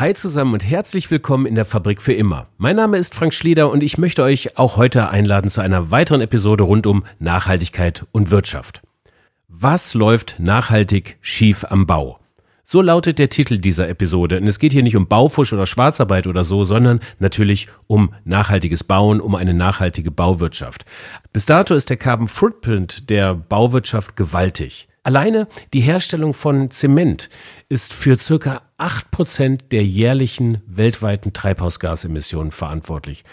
Hi zusammen und herzlich willkommen in der Fabrik für immer. Mein Name ist Frank Schlieder und ich möchte euch auch heute einladen zu einer weiteren Episode rund um Nachhaltigkeit und Wirtschaft. Was läuft nachhaltig schief am Bau? So lautet der Titel dieser Episode. Und es geht hier nicht um Baufusch oder Schwarzarbeit oder so, sondern natürlich um nachhaltiges Bauen, um eine nachhaltige Bauwirtschaft. Bis dato ist der Carbon Footprint der Bauwirtschaft gewaltig. Alleine die Herstellung von Zement ist für circa acht Prozent der jährlichen weltweiten Treibhausgasemissionen verantwortlich.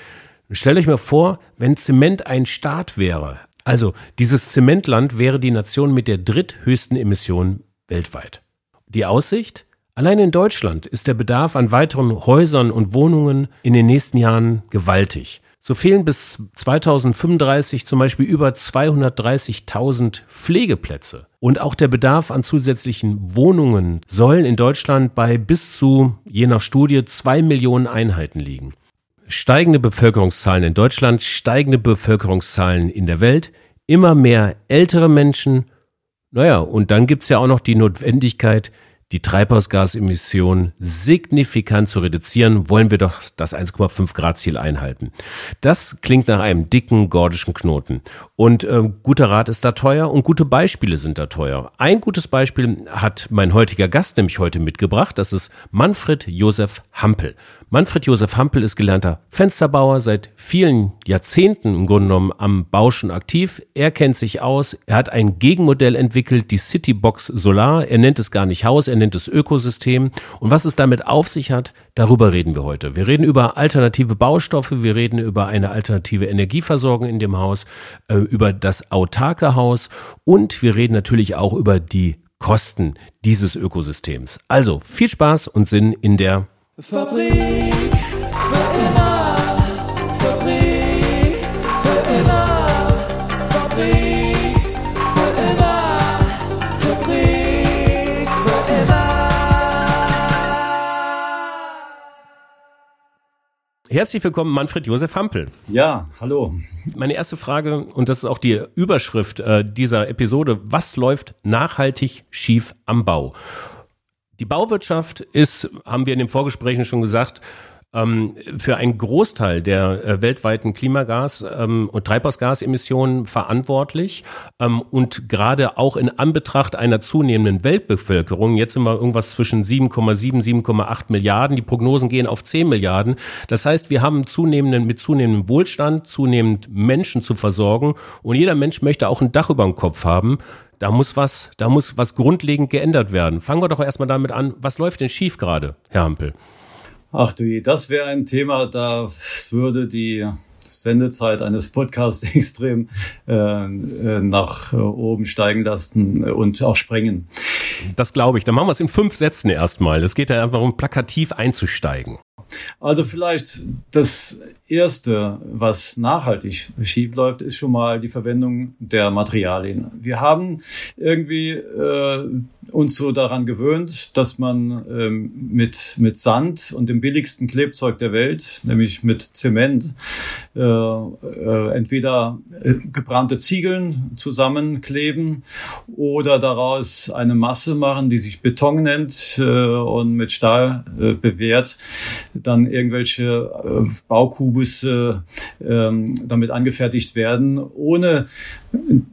Stellt euch mal vor, wenn Zement ein Staat wäre, also dieses Zementland wäre die Nation mit der dritthöchsten Emission weltweit. Die Aussicht? Allein in Deutschland ist der Bedarf an weiteren Häusern und Wohnungen in den nächsten Jahren gewaltig. So fehlen bis 2035 zum Beispiel über 230.000 Pflegeplätze. Und auch der Bedarf an zusätzlichen Wohnungen sollen in Deutschland bei bis zu, je nach Studie, zwei Millionen Einheiten liegen. Steigende Bevölkerungszahlen in Deutschland, steigende Bevölkerungszahlen in der Welt, immer mehr ältere Menschen. Naja, und dann gibt's ja auch noch die Notwendigkeit, die Treibhausgasemissionen signifikant zu reduzieren, wollen wir doch das 1,5 Grad Ziel einhalten. Das klingt nach einem dicken gordischen Knoten. Und äh, guter Rat ist da teuer und gute Beispiele sind da teuer. Ein gutes Beispiel hat mein heutiger Gast nämlich heute mitgebracht. Das ist Manfred Josef Hampel. Manfred Josef Hampel ist gelernter Fensterbauer, seit vielen Jahrzehnten im Grunde genommen am Bau schon aktiv. Er kennt sich aus. Er hat ein Gegenmodell entwickelt, die Citybox Solar. Er nennt es gar nicht Haus, er nennt es Ökosystem. Und was es damit auf sich hat, darüber reden wir heute. Wir reden über alternative Baustoffe, wir reden über eine alternative Energieversorgung in dem Haus, äh, über das autarke Haus und wir reden natürlich auch über die Kosten dieses Ökosystems. Also viel Spaß und Sinn in der Fabrik. Fabrik Herzlich willkommen, Manfred Josef Hampel. Ja, hallo. Meine erste Frage, und das ist auch die Überschrift äh, dieser Episode, was läuft nachhaltig schief am Bau? Die Bauwirtschaft ist, haben wir in den Vorgesprächen schon gesagt, für einen Großteil der äh, weltweiten Klimagas- ähm, und Treibhausgasemissionen verantwortlich ähm, und gerade auch in Anbetracht einer zunehmenden Weltbevölkerung, jetzt sind wir irgendwas zwischen 7,7, 7,8 Milliarden, die Prognosen gehen auf 10 Milliarden. Das heißt, wir haben zunehmenden, mit zunehmendem Wohlstand, zunehmend Menschen zu versorgen und jeder Mensch möchte auch ein Dach über dem Kopf haben. Da muss was, da muss was grundlegend geändert werden. Fangen wir doch erstmal damit an, was läuft denn schief gerade, Herr Hampel? Ach du, das wäre ein Thema, da würde die Sendezeit eines Podcasts extrem äh, äh, nach oben steigen lassen und auch sprengen. Das glaube ich. Dann machen wir es in fünf Sätzen erstmal. Es geht ja einfach darum, plakativ einzusteigen. Also vielleicht das Erste, was nachhaltig schiefläuft, ist schon mal die Verwendung der Materialien. Wir haben irgendwie äh, uns so daran gewöhnt, dass man ähm, mit, mit Sand und dem billigsten Klebzeug der Welt, nämlich mit Zement, äh, äh, entweder äh, gebrannte Ziegeln zusammenkleben oder daraus eine Masse machen, die sich Beton nennt äh, und mit Stahl äh, bewährt, dann irgendwelche äh, Baukubusse äh, damit angefertigt werden, ohne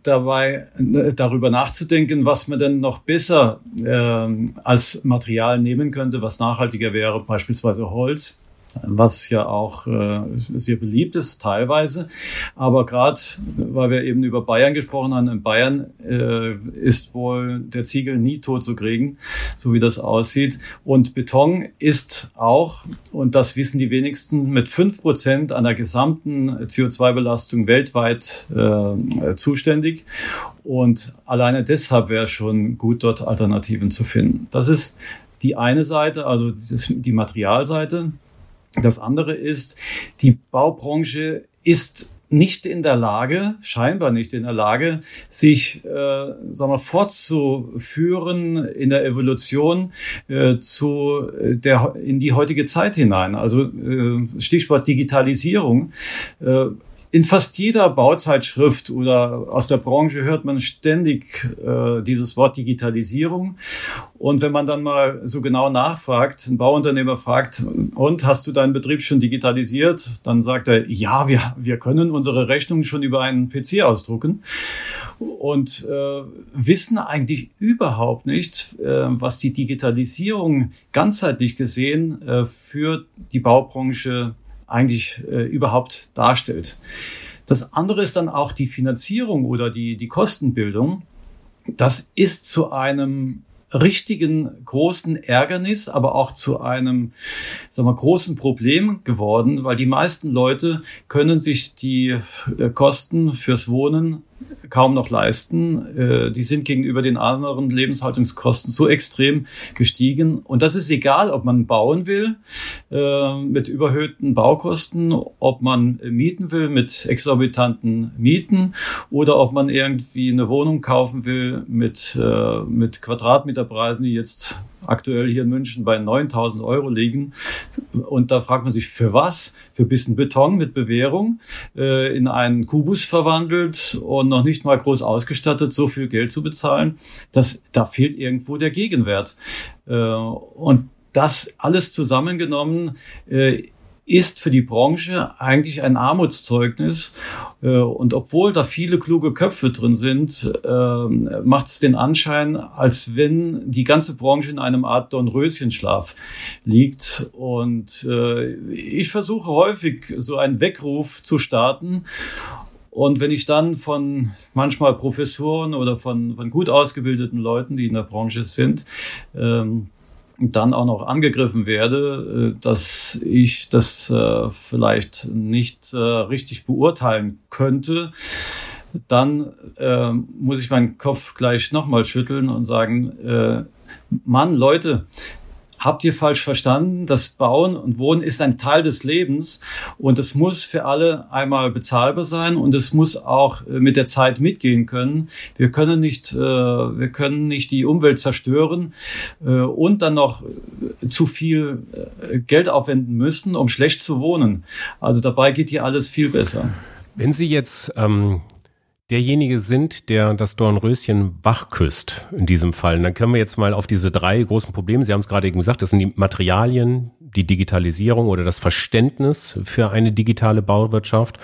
dabei äh, darüber nachzudenken, was man denn noch besser äh, als Material nehmen könnte, was nachhaltiger wäre, beispielsweise Holz was ja auch äh, sehr beliebt ist, teilweise. Aber gerade, weil wir eben über Bayern gesprochen haben, in Bayern äh, ist wohl der Ziegel nie tot zu kriegen, so wie das aussieht. Und Beton ist auch, und das wissen die wenigsten, mit fünf Prozent an der gesamten CO2-Belastung weltweit äh, zuständig. Und alleine deshalb wäre schon gut, dort Alternativen zu finden. Das ist die eine Seite, also die Materialseite. Das andere ist, die Baubranche ist nicht in der Lage, scheinbar nicht in der Lage, sich äh, sagen wir, fortzuführen in der Evolution äh, zu der in die heutige Zeit hinein. Also äh, Stichwort Digitalisierung. Äh, in fast jeder Bauzeitschrift oder aus der Branche hört man ständig äh, dieses Wort Digitalisierung. Und wenn man dann mal so genau nachfragt, ein Bauunternehmer fragt, und hast du deinen Betrieb schon digitalisiert? Dann sagt er, ja, wir, wir können unsere Rechnungen schon über einen PC ausdrucken und äh, wissen eigentlich überhaupt nicht, äh, was die Digitalisierung ganzheitlich gesehen äh, für die Baubranche eigentlich äh, überhaupt darstellt. Das andere ist dann auch die Finanzierung oder die, die Kostenbildung. Das ist zu einem richtigen großen Ärgernis, aber auch zu einem sagen wir, großen Problem geworden, weil die meisten Leute können sich die äh, Kosten fürs Wohnen kaum noch leisten. Äh, die sind gegenüber den anderen Lebenshaltungskosten so extrem gestiegen. Und das ist egal, ob man bauen will äh, mit überhöhten Baukosten, ob man mieten will mit exorbitanten Mieten oder ob man irgendwie eine Wohnung kaufen will mit, äh, mit Quadratmeterpreisen, die jetzt aktuell hier in München bei 9000 Euro liegen. Und da fragt man sich, für was? Für bisschen Beton mit Bewährung äh, in einen Kubus verwandelt und noch nicht mal groß ausgestattet, so viel Geld zu bezahlen. Das, da fehlt irgendwo der Gegenwert. Äh, und das alles zusammengenommen äh, ist für die Branche eigentlich ein Armutszeugnis. Äh, und obwohl da viele kluge Köpfe drin sind, ähm, macht es den Anschein, als wenn die ganze Branche in einem Art Dornröschenschlaf liegt. Und äh, ich versuche häufig so einen Weckruf zu starten. Und wenn ich dann von manchmal Professoren oder von, von gut ausgebildeten Leuten, die in der Branche sind, ähm, dann auch noch angegriffen werde, äh, dass ich das äh, vielleicht nicht äh, richtig beurteilen könnte, dann muss ich meinen Kopf gleich nochmal schütteln und sagen, Mann, Leute, habt ihr falsch verstanden. Das Bauen und Wohnen ist ein Teil des Lebens und es muss für alle einmal bezahlbar sein und es muss auch äh, mit der Zeit mitgehen können. Wir können nicht, äh, wir können nicht die Umwelt zerstören äh, und dann noch zu viel Geld aufwenden müssen, um schlecht zu wohnen. Also dabei geht hier alles viel besser. Wenn Sie jetzt ähm, derjenige sind, der das Dornröschen wach küsst in diesem Fall. Und dann können wir jetzt mal auf diese drei großen Probleme, Sie haben es gerade eben gesagt, das sind die Materialien, die Digitalisierung oder das Verständnis für eine digitale Bauwirtschaft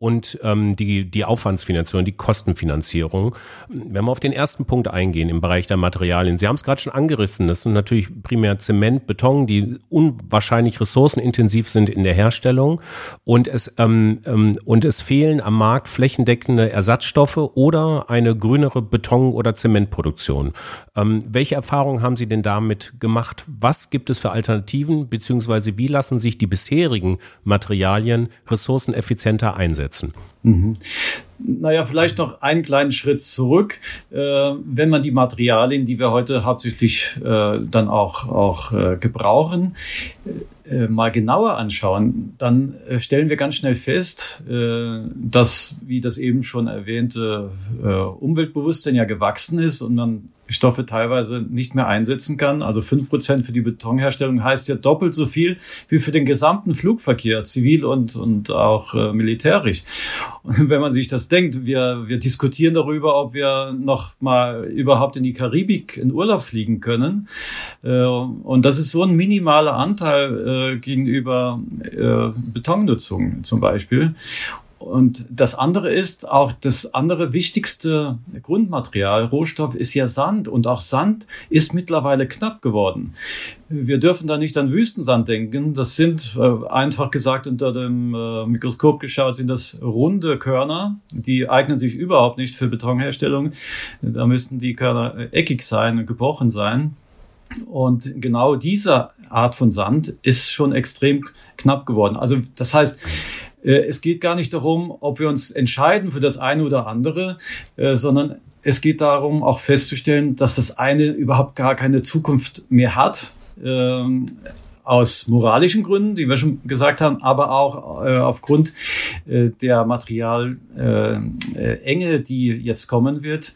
und ähm, die, die Aufwandsfinanzierung, die Kostenfinanzierung. Wenn wir auf den ersten Punkt eingehen im Bereich der Materialien, Sie haben es gerade schon angerissen, das sind natürlich primär Zement, Beton, die unwahrscheinlich ressourcenintensiv sind in der Herstellung und es, ähm, ähm, und es fehlen am Markt flächendeckende Ersatzstoffe oder eine grünere Beton- oder Zementproduktion. Ähm, welche Erfahrungen haben Sie denn damit gemacht? Was gibt es für Alternativen, beziehungsweise wie lassen sich die bisherigen Materialien ressourceneffizienter einsetzen? Umsetzen. Mhm. Naja, vielleicht noch einen kleinen Schritt zurück. Äh, wenn man die Materialien, die wir heute hauptsächlich äh, dann auch, auch äh, gebrauchen, äh, mal genauer anschauen, dann äh, stellen wir ganz schnell fest, äh, dass, wie das eben schon erwähnte, Umweltbewusstsein ja gewachsen ist und man Stoffe teilweise nicht mehr einsetzen kann. Also fünf Prozent für die Betonherstellung heißt ja doppelt so viel wie für den gesamten Flugverkehr, zivil und, und auch äh, militärisch. Und wenn man sich das denkt, wir, wir diskutieren darüber, ob wir noch mal überhaupt in die Karibik in Urlaub fliegen können. Äh, und das ist so ein minimaler Anteil äh, gegenüber äh, Betonnutzung zum Beispiel. Und das andere ist auch das andere wichtigste Grundmaterial, Rohstoff ist ja Sand. Und auch Sand ist mittlerweile knapp geworden. Wir dürfen da nicht an Wüstensand denken. Das sind, äh, einfach gesagt, unter dem äh, Mikroskop geschaut, sind das runde Körner. Die eignen sich überhaupt nicht für Betonherstellung. Da müssen die Körner eckig sein und gebrochen sein. Und genau diese Art von Sand ist schon extrem knapp geworden. Also das heißt, es geht gar nicht darum, ob wir uns entscheiden für das eine oder andere, äh, sondern es geht darum, auch festzustellen, dass das eine überhaupt gar keine Zukunft mehr hat. Ähm, aus moralischen Gründen, die wir schon gesagt haben, aber auch äh, aufgrund der Materialenge, die jetzt kommen wird.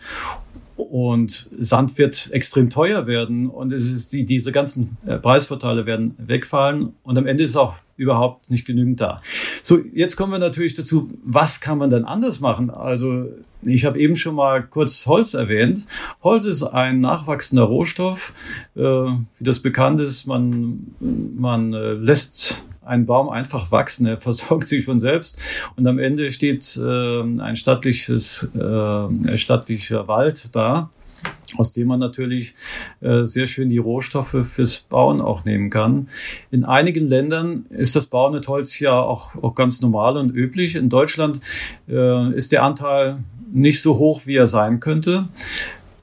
Und Sand wird extrem teuer werden und es ist die, diese ganzen Preisvorteile werden wegfallen und am Ende ist auch überhaupt nicht genügend da. So, jetzt kommen wir natürlich dazu, was kann man denn anders machen? Also ich habe eben schon mal kurz Holz erwähnt. Holz ist ein nachwachsender Rohstoff. Äh, wie das bekannt ist, man, man äh, lässt einen Baum einfach wachsen, er versorgt sich von selbst und am Ende steht äh, ein stattliches, äh, stattlicher Wald da aus dem man natürlich äh, sehr schön die Rohstoffe fürs Bauen auch nehmen kann. In einigen Ländern ist das Bauen mit Holz ja auch, auch ganz normal und üblich. In Deutschland äh, ist der Anteil nicht so hoch, wie er sein könnte.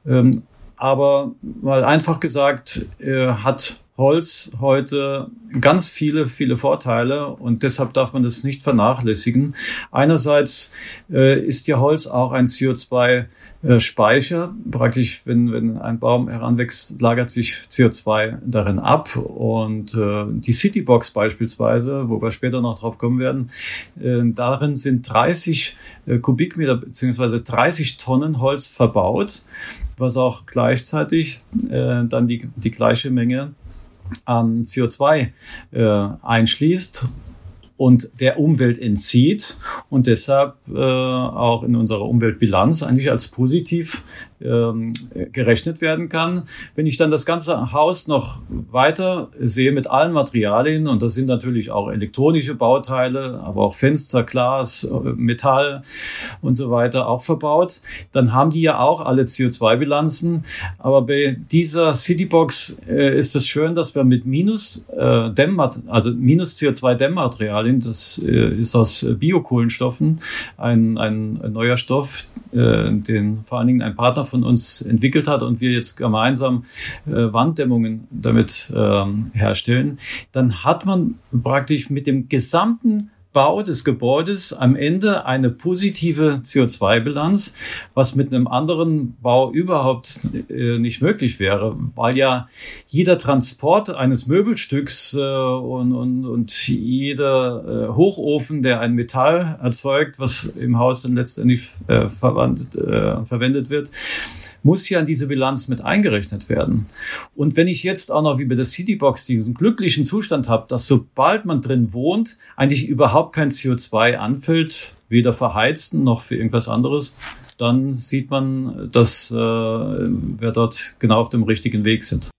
Ähm, aber mal einfach gesagt, äh, hat Holz heute ganz viele, viele Vorteile und deshalb darf man das nicht vernachlässigen. Einerseits äh, ist ja Holz auch ein CO2-Speicher. Praktisch, wenn, wenn ein Baum heranwächst, lagert sich CO2 darin ab. Und äh, die Citybox beispielsweise, wo wir später noch drauf kommen werden, äh, darin sind 30 äh, Kubikmeter beziehungsweise 30 Tonnen Holz verbaut, was auch gleichzeitig äh, dann die, die gleiche Menge an CO2 äh, einschließt und der Umwelt entzieht und deshalb äh, auch in unserer Umweltbilanz eigentlich als positiv ähm, gerechnet werden kann. Wenn ich dann das ganze Haus noch weiter sehe mit allen Materialien, und das sind natürlich auch elektronische Bauteile, aber auch Fenster, Glas, Metall und so weiter auch verbaut, dann haben die ja auch alle CO2-Bilanzen. Aber bei dieser Citybox äh, ist es schön, dass wir mit Minus äh, also Minus CO2-Dämmmaterialien, das äh, ist aus Biokohlenstoffen, ein, ein, ein neuer Stoff, äh, den vor allen Dingen ein Partner von uns entwickelt hat und wir jetzt gemeinsam äh, Wanddämmungen damit ähm, herstellen, dann hat man praktisch mit dem gesamten Bau des Gebäudes am Ende eine positive CO2-Bilanz, was mit einem anderen Bau überhaupt äh, nicht möglich wäre, weil ja jeder Transport eines Möbelstücks äh, und, und, und jeder äh, Hochofen, der ein Metall erzeugt, was im Haus dann letztendlich äh, verwandt, äh, verwendet wird, muss ja in diese Bilanz mit eingerechnet werden. Und wenn ich jetzt auch noch wie bei der Citybox diesen glücklichen Zustand habe, dass sobald man drin wohnt, eigentlich überhaupt kein CO2 anfällt, weder verheizten noch für irgendwas anderes, dann sieht man, dass äh, wir dort genau auf dem richtigen Weg sind.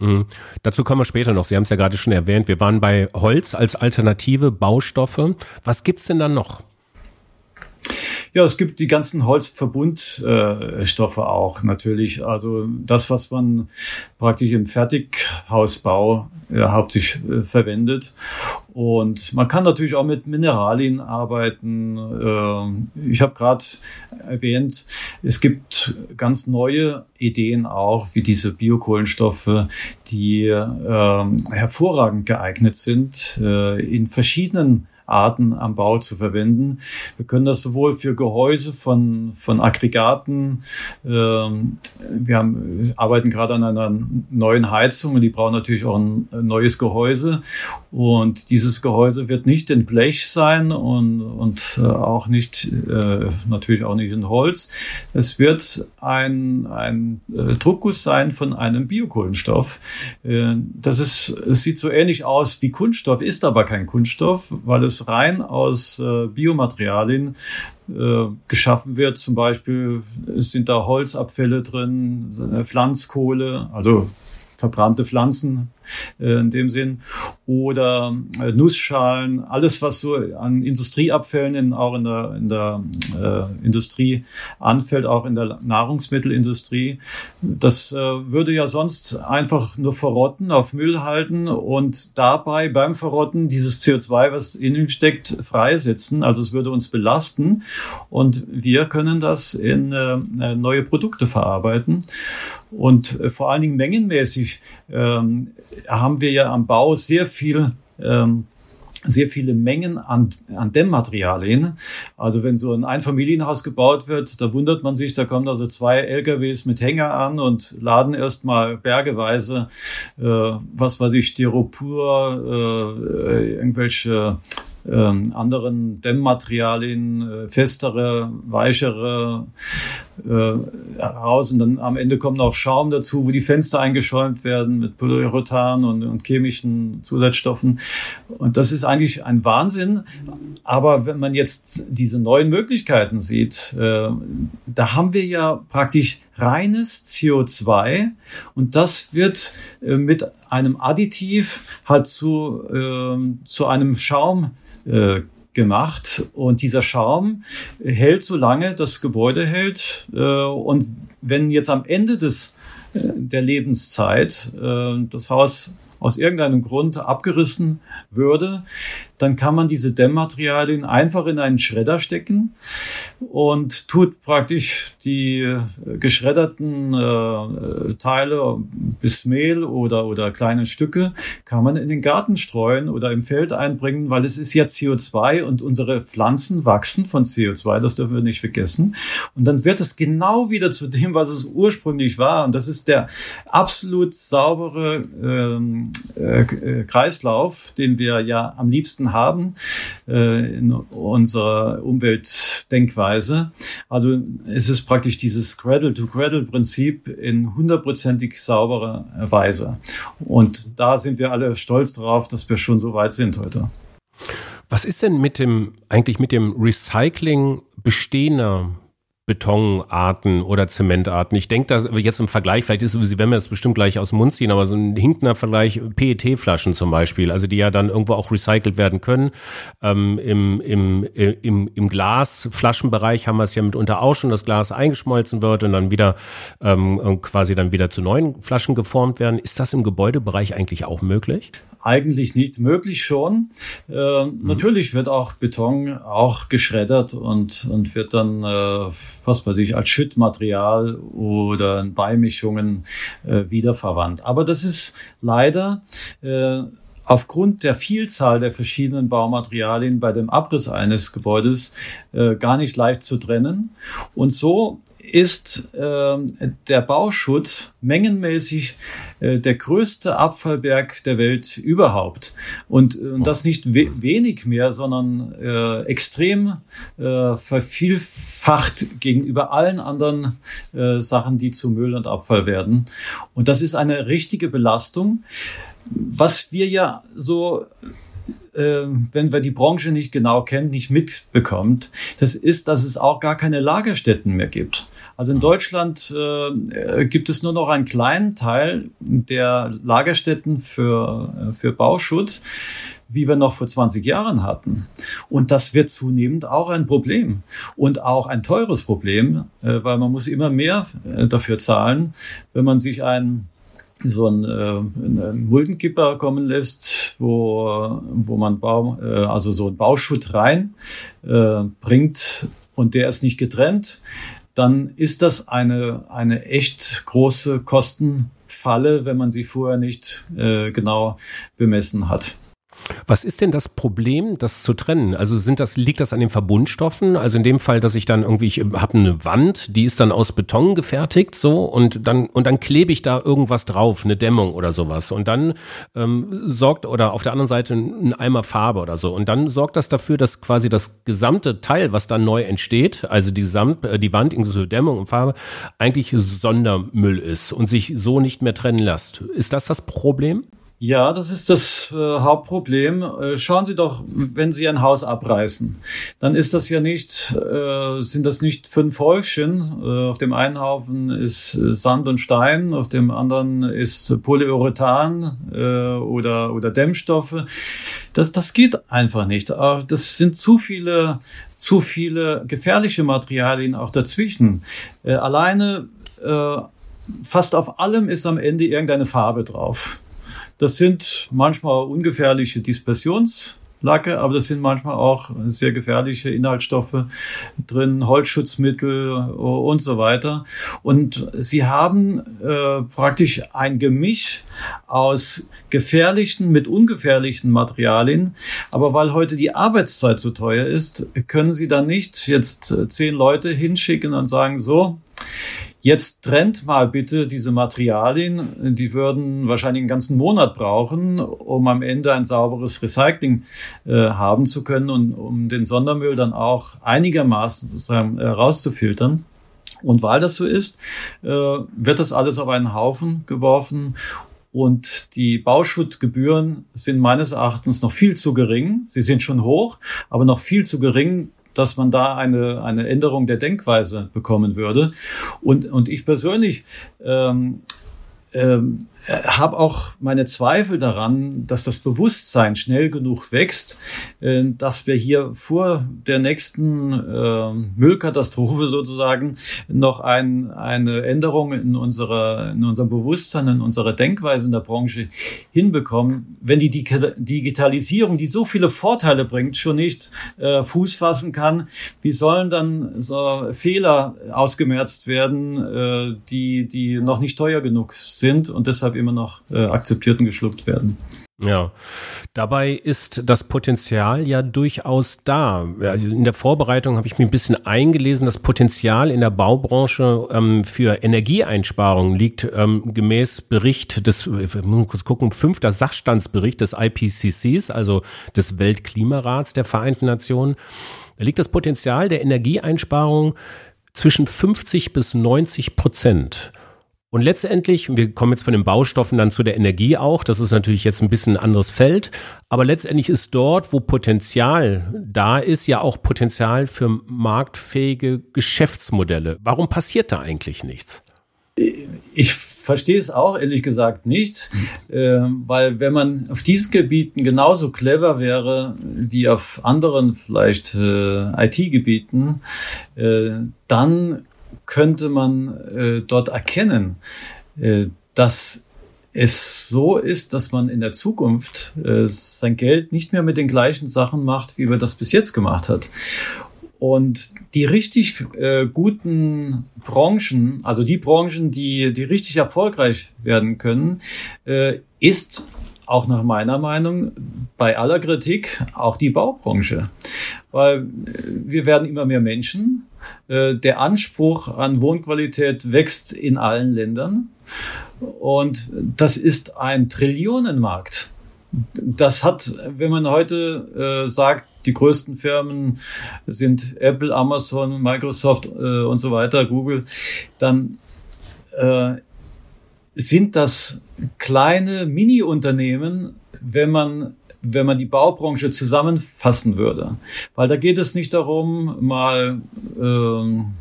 Mhm. Dazu kommen wir später noch. Sie haben es ja gerade schon erwähnt. Wir waren bei Holz als alternative Baustoffe. Was gibt's denn dann noch? Ja, es gibt die ganzen Holzverbundstoffe äh, auch natürlich. Also das, was man praktisch im Fertighausbau äh, hauptsächlich äh, verwendet. Und man kann natürlich auch mit Mineralien arbeiten. Äh, ich habe gerade erwähnt, es gibt ganz neue Ideen auch, wie diese Biokohlenstoffe, die äh, hervorragend geeignet sind, äh, in verschiedenen Arten am Bau zu verwenden. Wir können das sowohl für Gehäuse von, von Aggregaten, ähm, wir haben, arbeiten gerade an einer neuen Heizung und die brauchen natürlich auch ein neues Gehäuse. Und dieses Gehäuse wird nicht in Blech sein und, und äh, auch nicht, äh, natürlich auch nicht in Holz. Es wird ein, ein äh, Druckguss sein von einem Biokohlenstoff. Äh, das ist, es sieht so ähnlich aus wie Kunststoff, ist aber kein Kunststoff, weil es rein aus äh, Biomaterialien äh, geschaffen wird. Zum Beispiel sind da Holzabfälle drin, Pflanzkohle, also verbrannte Pflanzen äh, in dem Sinn. Oder äh, Nussschalen, alles, was so an Industrieabfällen in, auch in der, in der äh, Industrie anfällt, auch in der Nahrungsmittelindustrie. Das äh, würde ja sonst einfach nur verrotten, auf Müll halten und dabei beim Verrotten dieses CO2, was in ihm steckt, freisetzen. Also es würde uns belasten und wir können das in äh, neue Produkte verarbeiten. Und äh, vor allen Dingen mengenmäßig ähm, haben wir ja am Bau sehr viel ähm, sehr viele Mengen an, an Dämmmaterialien. Also wenn so ein Einfamilienhaus gebaut wird, da wundert man sich, da kommen also zwei LKWs mit Hänger an und laden erstmal bergeweise, äh, was weiß ich, Styropor, äh, irgendwelche ähm, anderen Dämmmaterialien, äh, festere, weichere äh, raus und dann am Ende kommt noch Schaum dazu, wo die Fenster eingeschäumt werden mit Polyurethan und, und chemischen Zusatzstoffen. Und das ist eigentlich ein Wahnsinn. Aber wenn man jetzt diese neuen Möglichkeiten sieht, äh, da haben wir ja praktisch reines CO2 und das wird äh, mit einem Additiv halt zu, äh, zu einem Schaum äh, gemacht. Und dieser Schaum hält so lange das Gebäude hält äh, und wenn jetzt am Ende des äh, der Lebenszeit äh, das Haus aus irgendeinem Grund abgerissen würde, dann kann man diese Dämmmaterialien einfach in einen Schredder stecken und tut praktisch die äh, geschredderten äh, Teile bis Mehl oder, oder kleine Stücke kann man in den Garten streuen oder im Feld einbringen, weil es ist ja CO2 und unsere Pflanzen wachsen von CO2, das dürfen wir nicht vergessen. Und dann wird es genau wieder zu dem, was es ursprünglich war. Und das ist der absolut saubere ähm, äh, äh, Kreislauf, den wir ja am liebsten haben äh, in unserer Umweltdenkweise. Also es ist praktisch dieses Cradle-to-Cradle-Prinzip in hundertprozentig sauberer Weise. Und da sind wir alle stolz darauf, dass wir schon so weit sind heute. Was ist denn mit dem, eigentlich mit dem Recycling bestehender Betonarten oder Zementarten. Ich denke, dass jetzt im Vergleich, vielleicht ist, Sie werden mir das bestimmt gleich aus dem Mund ziehen, aber so ein hinkender Vergleich, PET-Flaschen zum Beispiel, also die ja dann irgendwo auch recycelt werden können. Ähm, im, im, im, Im Glasflaschenbereich haben wir es ja mitunter auch schon, dass Glas eingeschmolzen wird und dann wieder ähm, quasi dann wieder zu neuen Flaschen geformt werden. Ist das im Gebäudebereich eigentlich auch möglich? Eigentlich nicht möglich schon. Äh, mhm. Natürlich wird auch Beton auch geschreddert und, und wird dann, äh, was weiß ich, als Schüttmaterial oder in Beimischungen äh, wiederverwandt. Aber das ist leider äh, aufgrund der Vielzahl der verschiedenen Baumaterialien bei dem Abriss eines Gebäudes äh, gar nicht leicht zu trennen. Und so ist äh, der Bauschutt mengenmäßig äh, der größte Abfallberg der Welt überhaupt. Und, äh, und das nicht we wenig mehr, sondern äh, extrem äh, vervielfacht gegenüber allen anderen äh, Sachen, die zu Müll und Abfall werden. Und das ist eine richtige Belastung. Was wir ja so äh, wenn wir die Branche nicht genau kennen, nicht mitbekommt, das ist, dass es auch gar keine Lagerstätten mehr gibt. Also in mhm. Deutschland äh, gibt es nur noch einen kleinen Teil der Lagerstätten für, äh, für Bauschutz wie wir noch vor 20 Jahren hatten. Und das wird zunehmend auch ein Problem und auch ein teures Problem, äh, weil man muss immer mehr äh, dafür zahlen, wenn man sich ein so ein, äh, einen Muldenkipper kommen lässt, wo, wo man Bau, äh, also so ein Bauschutt rein äh, bringt und der ist nicht getrennt, dann ist das eine, eine echt große Kostenfalle, wenn man sie vorher nicht äh, genau bemessen hat. Was ist denn das Problem, das zu trennen? Also sind das, liegt das an den Verbundstoffen? Also in dem Fall, dass ich dann irgendwie, ich habe eine Wand, die ist dann aus Beton gefertigt, so, und dann, und dann klebe ich da irgendwas drauf, eine Dämmung oder sowas. Und dann ähm, sorgt, oder auf der anderen Seite ein Eimer Farbe oder so. Und dann sorgt das dafür, dass quasi das gesamte Teil, was dann neu entsteht, also die, Samt, äh, die Wand inklusive Dämmung und Farbe, eigentlich Sondermüll ist und sich so nicht mehr trennen lässt. Ist das das Problem? Ja, das ist das äh, Hauptproblem. Äh, schauen Sie doch, wenn Sie ein Haus abreißen, dann ist das ja nicht, äh, sind das nicht fünf Häufchen. Äh, auf dem einen Haufen ist äh, Sand und Stein, auf dem anderen ist Polyurethan äh, oder oder Dämmstoffe. Das das geht einfach nicht. Das sind zu viele zu viele gefährliche Materialien auch dazwischen. alleine fast auf allem ist am Ende irgendeine Farbe drauf. Das sind manchmal ungefährliche Dispersionslacke, aber das sind manchmal auch sehr gefährliche Inhaltsstoffe drin, Holzschutzmittel und so weiter. Und sie haben äh, praktisch ein Gemisch aus gefährlichen mit ungefährlichen Materialien. Aber weil heute die Arbeitszeit so teuer ist, können sie dann nicht jetzt zehn Leute hinschicken und sagen, so, Jetzt trennt mal bitte diese Materialien, die würden wahrscheinlich einen ganzen Monat brauchen, um am Ende ein sauberes Recycling äh, haben zu können und um den Sondermüll dann auch einigermaßen sozusagen äh, rauszufiltern. Und weil das so ist, äh, wird das alles auf einen Haufen geworfen und die Bauschuttgebühren sind meines Erachtens noch viel zu gering. Sie sind schon hoch, aber noch viel zu gering, dass man da eine, eine Änderung der Denkweise bekommen würde. Und, und ich persönlich ähm, ähm, habe auch meine Zweifel daran, dass das Bewusstsein schnell genug wächst, äh, dass wir hier vor der nächsten äh, Müllkatastrophe sozusagen noch ein, eine Änderung in, unserer, in unserem Bewusstsein, in unserer Denkweise in der Branche hinbekommen. Wenn die Digitalisierung, die so viele Vorteile bringt, schon nicht äh, Fuß fassen kann, wie sollen dann so Fehler ausgemerzt werden, äh, die, die noch nicht teuer genug sind und deshalb deshalb immer noch äh, akzeptiert und geschluckt werden. Ja, dabei ist das Potenzial ja durchaus da. Also in der Vorbereitung habe ich mir ein bisschen eingelesen. Das Potenzial in der Baubranche ähm, für Energieeinsparungen liegt ähm, gemäß Bericht des, wir müssen kurz gucken, fünfter Sachstandsbericht des IPCCs, also des Weltklimarats der Vereinten Nationen. Da liegt das Potenzial der Energieeinsparung zwischen 50 bis 90 Prozent. Und letztendlich, wir kommen jetzt von den Baustoffen dann zu der Energie auch, das ist natürlich jetzt ein bisschen ein anderes Feld, aber letztendlich ist dort, wo Potenzial da ist, ja auch Potenzial für marktfähige Geschäftsmodelle. Warum passiert da eigentlich nichts? Ich verstehe es auch ehrlich gesagt nicht, äh, weil wenn man auf diesen Gebieten genauso clever wäre wie auf anderen vielleicht äh, IT-Gebieten, äh, dann könnte man äh, dort erkennen, äh, dass es so ist, dass man in der Zukunft äh, sein Geld nicht mehr mit den gleichen Sachen macht, wie man das bis jetzt gemacht hat. Und die richtig äh, guten Branchen, also die Branchen, die, die richtig erfolgreich werden können, äh, ist auch nach meiner Meinung bei aller Kritik auch die Baubranche. Weil äh, wir werden immer mehr Menschen, äh, der Anspruch an Wohnqualität wächst in allen Ländern. Und das ist ein Trillionenmarkt. Das hat, wenn man heute äh, sagt, die größten Firmen sind Apple, Amazon, Microsoft äh, und so weiter, Google, dann äh, sind das kleine Mini-Unternehmen, wenn man wenn man die Baubranche zusammenfassen würde. Weil da geht es nicht darum, mal ähm,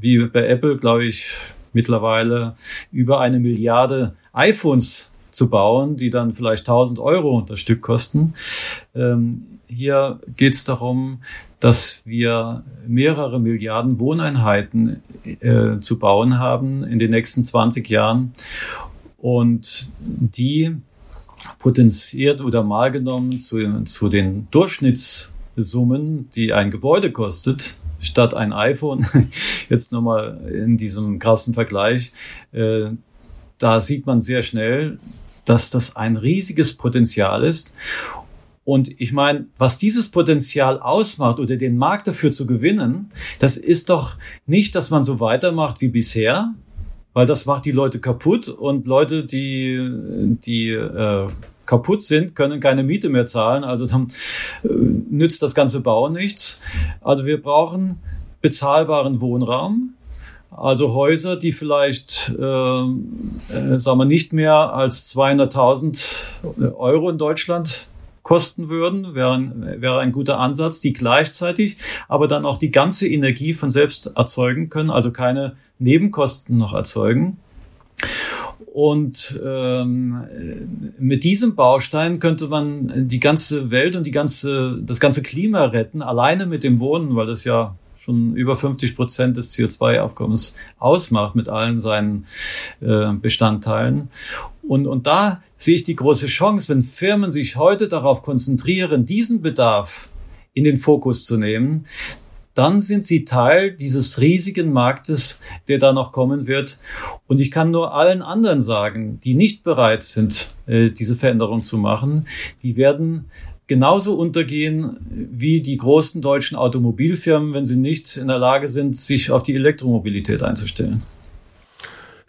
wie bei Apple, glaube ich, mittlerweile über eine Milliarde iPhones zu bauen, die dann vielleicht 1000 Euro das Stück kosten. Ähm, hier geht es darum, dass wir mehrere Milliarden Wohneinheiten äh, zu bauen haben in den nächsten 20 Jahren. Und die potenziert oder mal genommen zu, zu den Durchschnittssummen, die ein Gebäude kostet, statt ein iPhone, jetzt nochmal in diesem krassen Vergleich, äh, da sieht man sehr schnell, dass das ein riesiges Potenzial ist. Und ich meine, was dieses Potenzial ausmacht oder den Markt dafür zu gewinnen, das ist doch nicht, dass man so weitermacht wie bisher, weil das macht die Leute kaputt und Leute, die, die äh, kaputt sind, können keine Miete mehr zahlen. Also dann äh, nützt das ganze Bauen nichts. Also wir brauchen bezahlbaren Wohnraum. Also Häuser, die vielleicht, äh, äh, sagen wir, nicht mehr als 200.000 Euro in Deutschland kosten würden, wäre, wäre ein guter Ansatz, die gleichzeitig aber dann auch die ganze Energie von selbst erzeugen können, also keine Nebenkosten noch erzeugen. Und ähm, mit diesem Baustein könnte man die ganze Welt und die ganze, das ganze Klima retten, alleine mit dem Wohnen, weil das ja schon über 50 Prozent des CO2-Aufkommens ausmacht mit allen seinen äh, Bestandteilen. Und, und da sehe ich die große Chance, wenn Firmen sich heute darauf konzentrieren, diesen Bedarf in den Fokus zu nehmen, dann sind sie Teil dieses riesigen Marktes, der da noch kommen wird. Und ich kann nur allen anderen sagen, die nicht bereit sind, äh, diese Veränderung zu machen, die werden genauso untergehen wie die großen deutschen Automobilfirmen, wenn sie nicht in der Lage sind, sich auf die Elektromobilität einzustellen.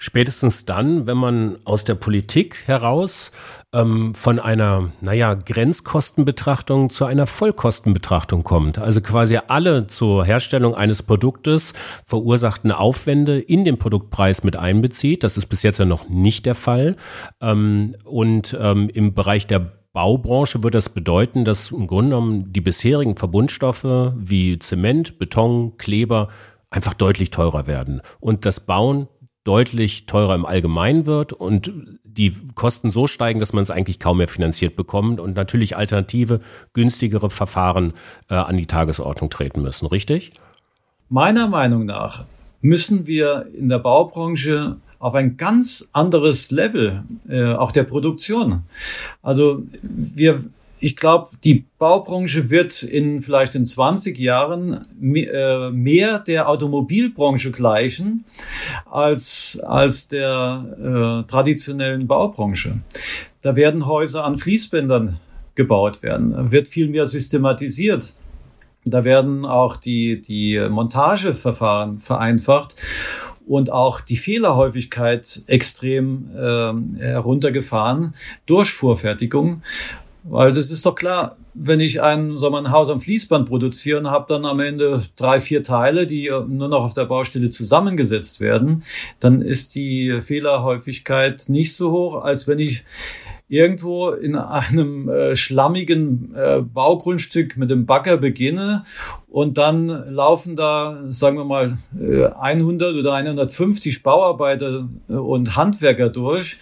Spätestens dann, wenn man aus der Politik heraus ähm, von einer, naja, Grenzkostenbetrachtung zu einer Vollkostenbetrachtung kommt. Also quasi alle zur Herstellung eines Produktes verursachten Aufwände in den Produktpreis mit einbezieht. Das ist bis jetzt ja noch nicht der Fall. Ähm, und ähm, im Bereich der Baubranche würde das bedeuten, dass im Grunde genommen die bisherigen Verbundstoffe wie Zement, Beton, Kleber einfach deutlich teurer werden und das Bauen deutlich teurer im Allgemeinen wird und die Kosten so steigen, dass man es eigentlich kaum mehr finanziert bekommt und natürlich alternative, günstigere Verfahren äh, an die Tagesordnung treten müssen, richtig? Meiner Meinung nach müssen wir in der Baubranche auf ein ganz anderes Level, äh, auch der Produktion. Also wir ich glaube, die Baubranche wird in vielleicht in 20 Jahren äh, mehr der Automobilbranche gleichen als, als der äh, traditionellen Baubranche. Da werden Häuser an Fließbändern gebaut werden, wird viel mehr systematisiert. Da werden auch die, die Montageverfahren vereinfacht und auch die Fehlerhäufigkeit extrem äh, heruntergefahren durch Vorfertigung. Weil das ist doch klar, wenn ich ein, sagen wir, ein Haus am Fließband produziere und habe dann am Ende drei, vier Teile, die nur noch auf der Baustelle zusammengesetzt werden, dann ist die Fehlerhäufigkeit nicht so hoch, als wenn ich irgendwo in einem äh, schlammigen äh, Baugrundstück mit dem Bagger beginne und dann laufen da, sagen wir mal, äh, 100 oder 150 Bauarbeiter äh, und Handwerker durch,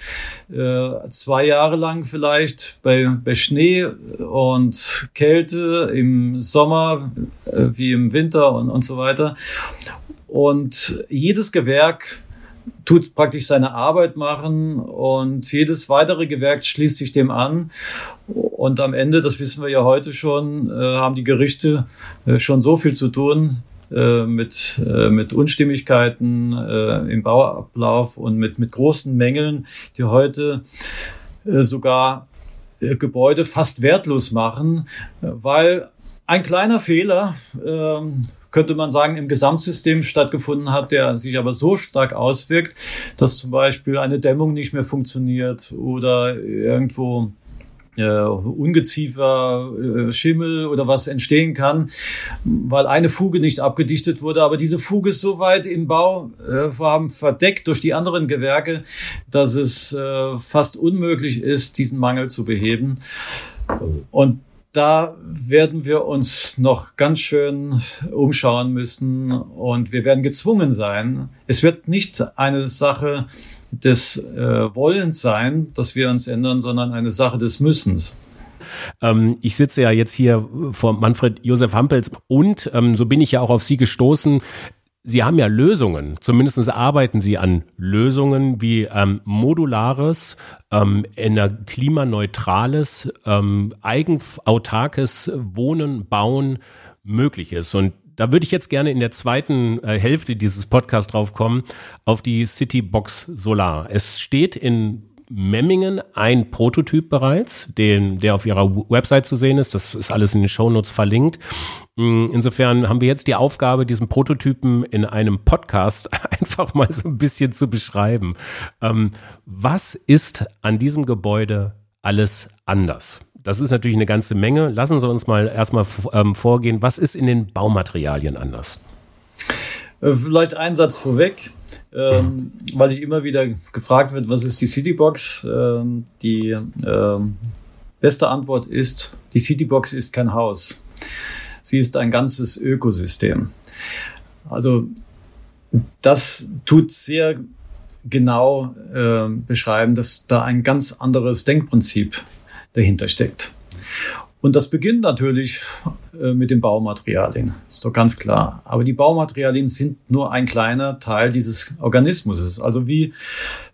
äh, zwei Jahre lang vielleicht bei, bei Schnee und Kälte im Sommer äh, wie im Winter und, und so weiter. Und jedes Gewerk tut praktisch seine Arbeit machen und jedes weitere Gewerk schließt sich dem an. Und am Ende, das wissen wir ja heute schon, äh, haben die Gerichte äh, schon so viel zu tun äh, mit, äh, mit Unstimmigkeiten äh, im Bauablauf und mit, mit großen Mängeln, die heute äh, sogar Gebäude fast wertlos machen, weil ein kleiner Fehler ähm, könnte man sagen, im Gesamtsystem stattgefunden hat, der sich aber so stark auswirkt, dass zum Beispiel eine Dämmung nicht mehr funktioniert oder irgendwo äh, Ungeziefer, äh, Schimmel oder was entstehen kann, weil eine Fuge nicht abgedichtet wurde. Aber diese Fuge ist so weit im Bauvorhaben äh, verdeckt durch die anderen Gewerke, dass es äh, fast unmöglich ist, diesen Mangel zu beheben. Und da werden wir uns noch ganz schön umschauen müssen und wir werden gezwungen sein. Es wird nicht eine Sache des äh, Wollens sein, dass wir uns ändern, sondern eine Sache des Müssens. Ähm, ich sitze ja jetzt hier vor Manfred Josef Hampels und ähm, so bin ich ja auch auf Sie gestoßen. Sie haben ja Lösungen, zumindest arbeiten Sie an Lösungen wie ähm, modulares, ähm, klimaneutrales, ähm, eigenautarkes Wohnen, Bauen möglich ist. Und da würde ich jetzt gerne in der zweiten äh, Hälfte dieses Podcasts drauf kommen, auf die Citybox Solar. Es steht in Memmingen ein Prototyp bereits, den, der auf ihrer Website zu sehen ist. Das ist alles in den Shownotes verlinkt. Mm, insofern haben wir jetzt die Aufgabe, diesen Prototypen in einem Podcast einfach mal so ein bisschen zu beschreiben. Ähm, was ist an diesem Gebäude alles anders? Das ist natürlich eine ganze Menge. Lassen Sie uns mal erstmal ähm, vorgehen. Was ist in den Baumaterialien anders? Äh, vielleicht ein Satz vorweg ähm, weil ich immer wieder gefragt wird, was ist die Citybox? Ähm, die ähm, beste Antwort ist, die Citybox ist kein Haus. Sie ist ein ganzes Ökosystem. Also das tut sehr genau äh, beschreiben, dass da ein ganz anderes Denkprinzip dahinter steckt. Und das beginnt natürlich äh, mit den Baumaterialien, ist doch ganz klar. Aber die Baumaterialien sind nur ein kleiner Teil dieses Organismus. Also wie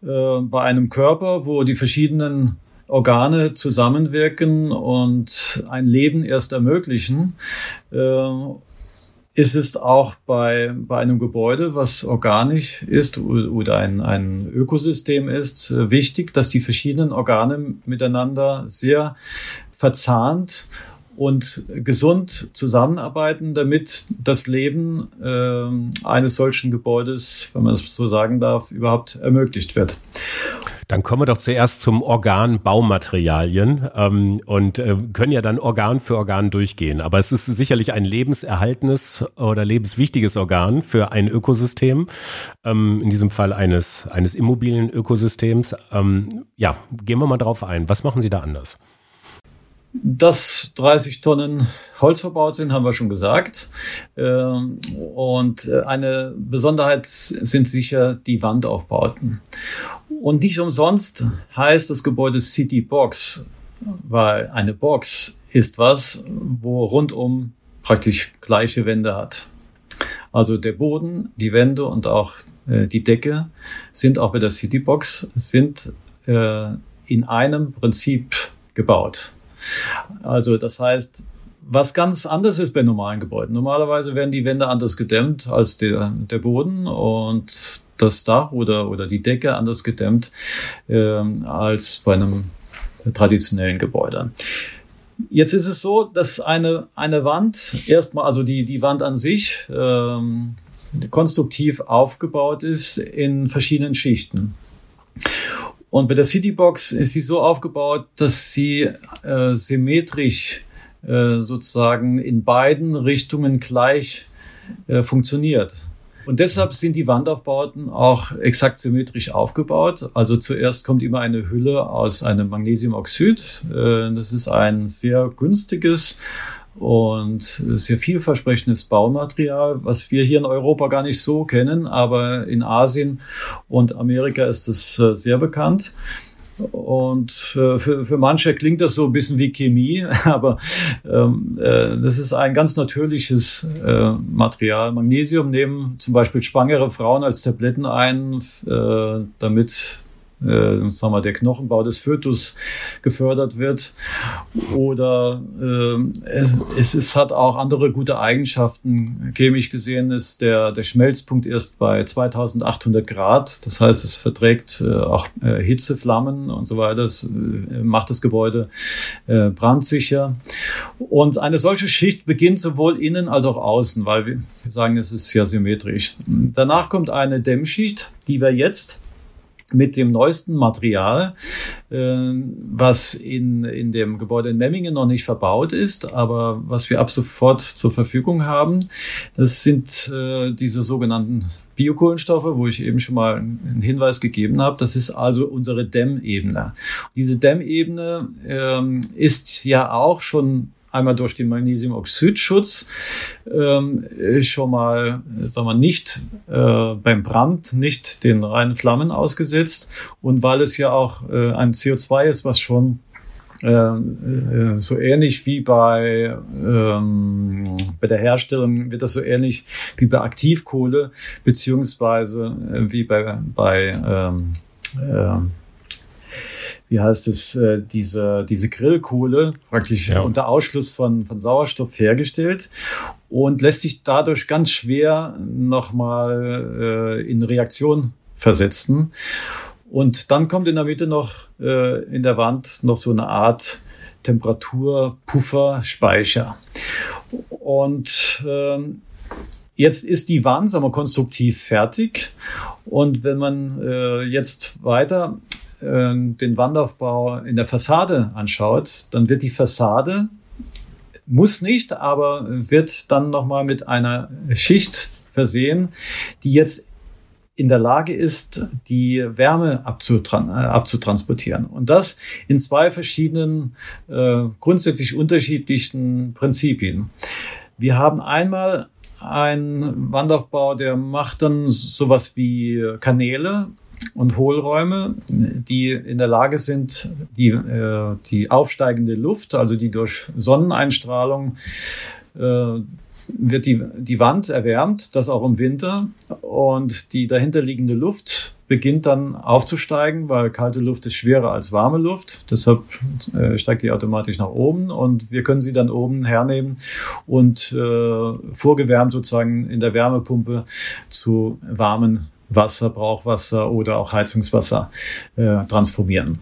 äh, bei einem Körper, wo die verschiedenen Organe zusammenwirken und ein Leben erst ermöglichen, äh, ist es auch bei, bei einem Gebäude, was organisch ist oder ein, ein Ökosystem ist, wichtig, dass die verschiedenen Organe miteinander sehr verzahnt und gesund zusammenarbeiten, damit das Leben äh, eines solchen Gebäudes, wenn man das so sagen darf, überhaupt ermöglicht wird. Dann kommen wir doch zuerst zum Organ Baumaterialien ähm, und äh, können ja dann Organ für Organ durchgehen. Aber es ist sicherlich ein lebenserhaltenes oder lebenswichtiges Organ für ein Ökosystem, ähm, in diesem Fall eines, eines Immobilienökosystems. Ähm, ja, gehen wir mal drauf ein. Was machen Sie da anders? Dass 30 Tonnen Holz verbaut sind, haben wir schon gesagt. Ähm, und äh, eine Besonderheit sind sicher die Wandaufbauten. Und nicht umsonst heißt das Gebäude City Box, weil eine Box ist was, wo rundum praktisch gleiche Wände hat. Also der Boden, die Wände und auch äh, die Decke sind auch bei der City Box sind äh, in einem Prinzip gebaut. Also das heißt, was ganz anders ist bei normalen Gebäuden. Normalerweise werden die Wände anders gedämmt als der, der Boden und das Dach oder, oder die Decke anders gedämmt äh, als bei einem traditionellen Gebäude. Jetzt ist es so, dass eine, eine Wand erstmal, also die, die Wand an sich, ähm, konstruktiv aufgebaut ist in verschiedenen Schichten. Und bei der Citybox ist sie so aufgebaut, dass sie äh, symmetrisch äh, sozusagen in beiden Richtungen gleich äh, funktioniert. Und deshalb sind die Wandaufbauten auch exakt symmetrisch aufgebaut. Also zuerst kommt immer eine Hülle aus einem Magnesiumoxid. Äh, das ist ein sehr günstiges und sehr vielversprechendes Baumaterial, was wir hier in Europa gar nicht so kennen, aber in Asien und Amerika ist es äh, sehr bekannt. Und äh, für, für manche klingt das so ein bisschen wie Chemie, aber ähm, äh, das ist ein ganz natürliches äh, Material. Magnesium nehmen zum Beispiel schwangere Frauen als Tabletten ein, äh, damit äh, sagen wir, der Knochenbau des Fötus gefördert wird. Oder äh, es, es ist, hat auch andere gute Eigenschaften. Chemisch gesehen ist der, der Schmelzpunkt erst bei 2800 Grad. Das heißt, es verträgt äh, auch äh, Hitzeflammen und so weiter. Das äh, macht das Gebäude äh, brandsicher. Und eine solche Schicht beginnt sowohl innen als auch außen, weil wir sagen, es ist ja symmetrisch. Danach kommt eine Dämmschicht, die wir jetzt mit dem neuesten Material, äh, was in, in dem Gebäude in Memmingen noch nicht verbaut ist, aber was wir ab sofort zur Verfügung haben. Das sind äh, diese sogenannten Biokohlenstoffe, wo ich eben schon mal einen Hinweis gegeben habe. Das ist also unsere Dämmebene. Diese Dämmebene ähm, ist ja auch schon einmal durch den Magnesiumoxidschutz ähm, schon mal, sagen wir, nicht äh, beim Brand nicht den reinen Flammen ausgesetzt. Und weil es ja auch äh, ein CO2 ist, was schon äh, äh, so ähnlich wie bei, ähm, bei der Herstellung wird das so ähnlich wie bei Aktivkohle beziehungsweise äh, wie bei, bei ähm, äh, wie heißt es, äh, diese, diese Grillkohle praktisch ja. unter Ausschluss von, von Sauerstoff hergestellt und lässt sich dadurch ganz schwer nochmal äh, in Reaktion versetzen. Und dann kommt in der Mitte noch äh, in der Wand noch so eine Art Temperaturpufferspeicher. Und ähm, Jetzt ist die Wand, sagen wir, konstruktiv fertig. Und wenn man äh, jetzt weiter äh, den Wandaufbau in der Fassade anschaut, dann wird die Fassade, muss nicht, aber wird dann nochmal mit einer Schicht versehen, die jetzt in der Lage ist, die Wärme abzutran äh, abzutransportieren. Und das in zwei verschiedenen, äh, grundsätzlich unterschiedlichen Prinzipien. Wir haben einmal einen Wandaufbau, der macht dann sowas wie Kanäle und Hohlräume, die in der Lage sind, die, äh, die aufsteigende Luft, also die durch Sonneneinstrahlung äh, wird die, die Wand erwärmt, das auch im Winter. Und die dahinterliegende Luft beginnt dann aufzusteigen, weil kalte Luft ist schwerer als warme Luft. Deshalb äh, steigt die automatisch nach oben und wir können sie dann oben hernehmen und äh, vorgewärmt sozusagen in der Wärmepumpe zu warmen Wasser, Brauchwasser oder auch Heizungswasser äh, transformieren.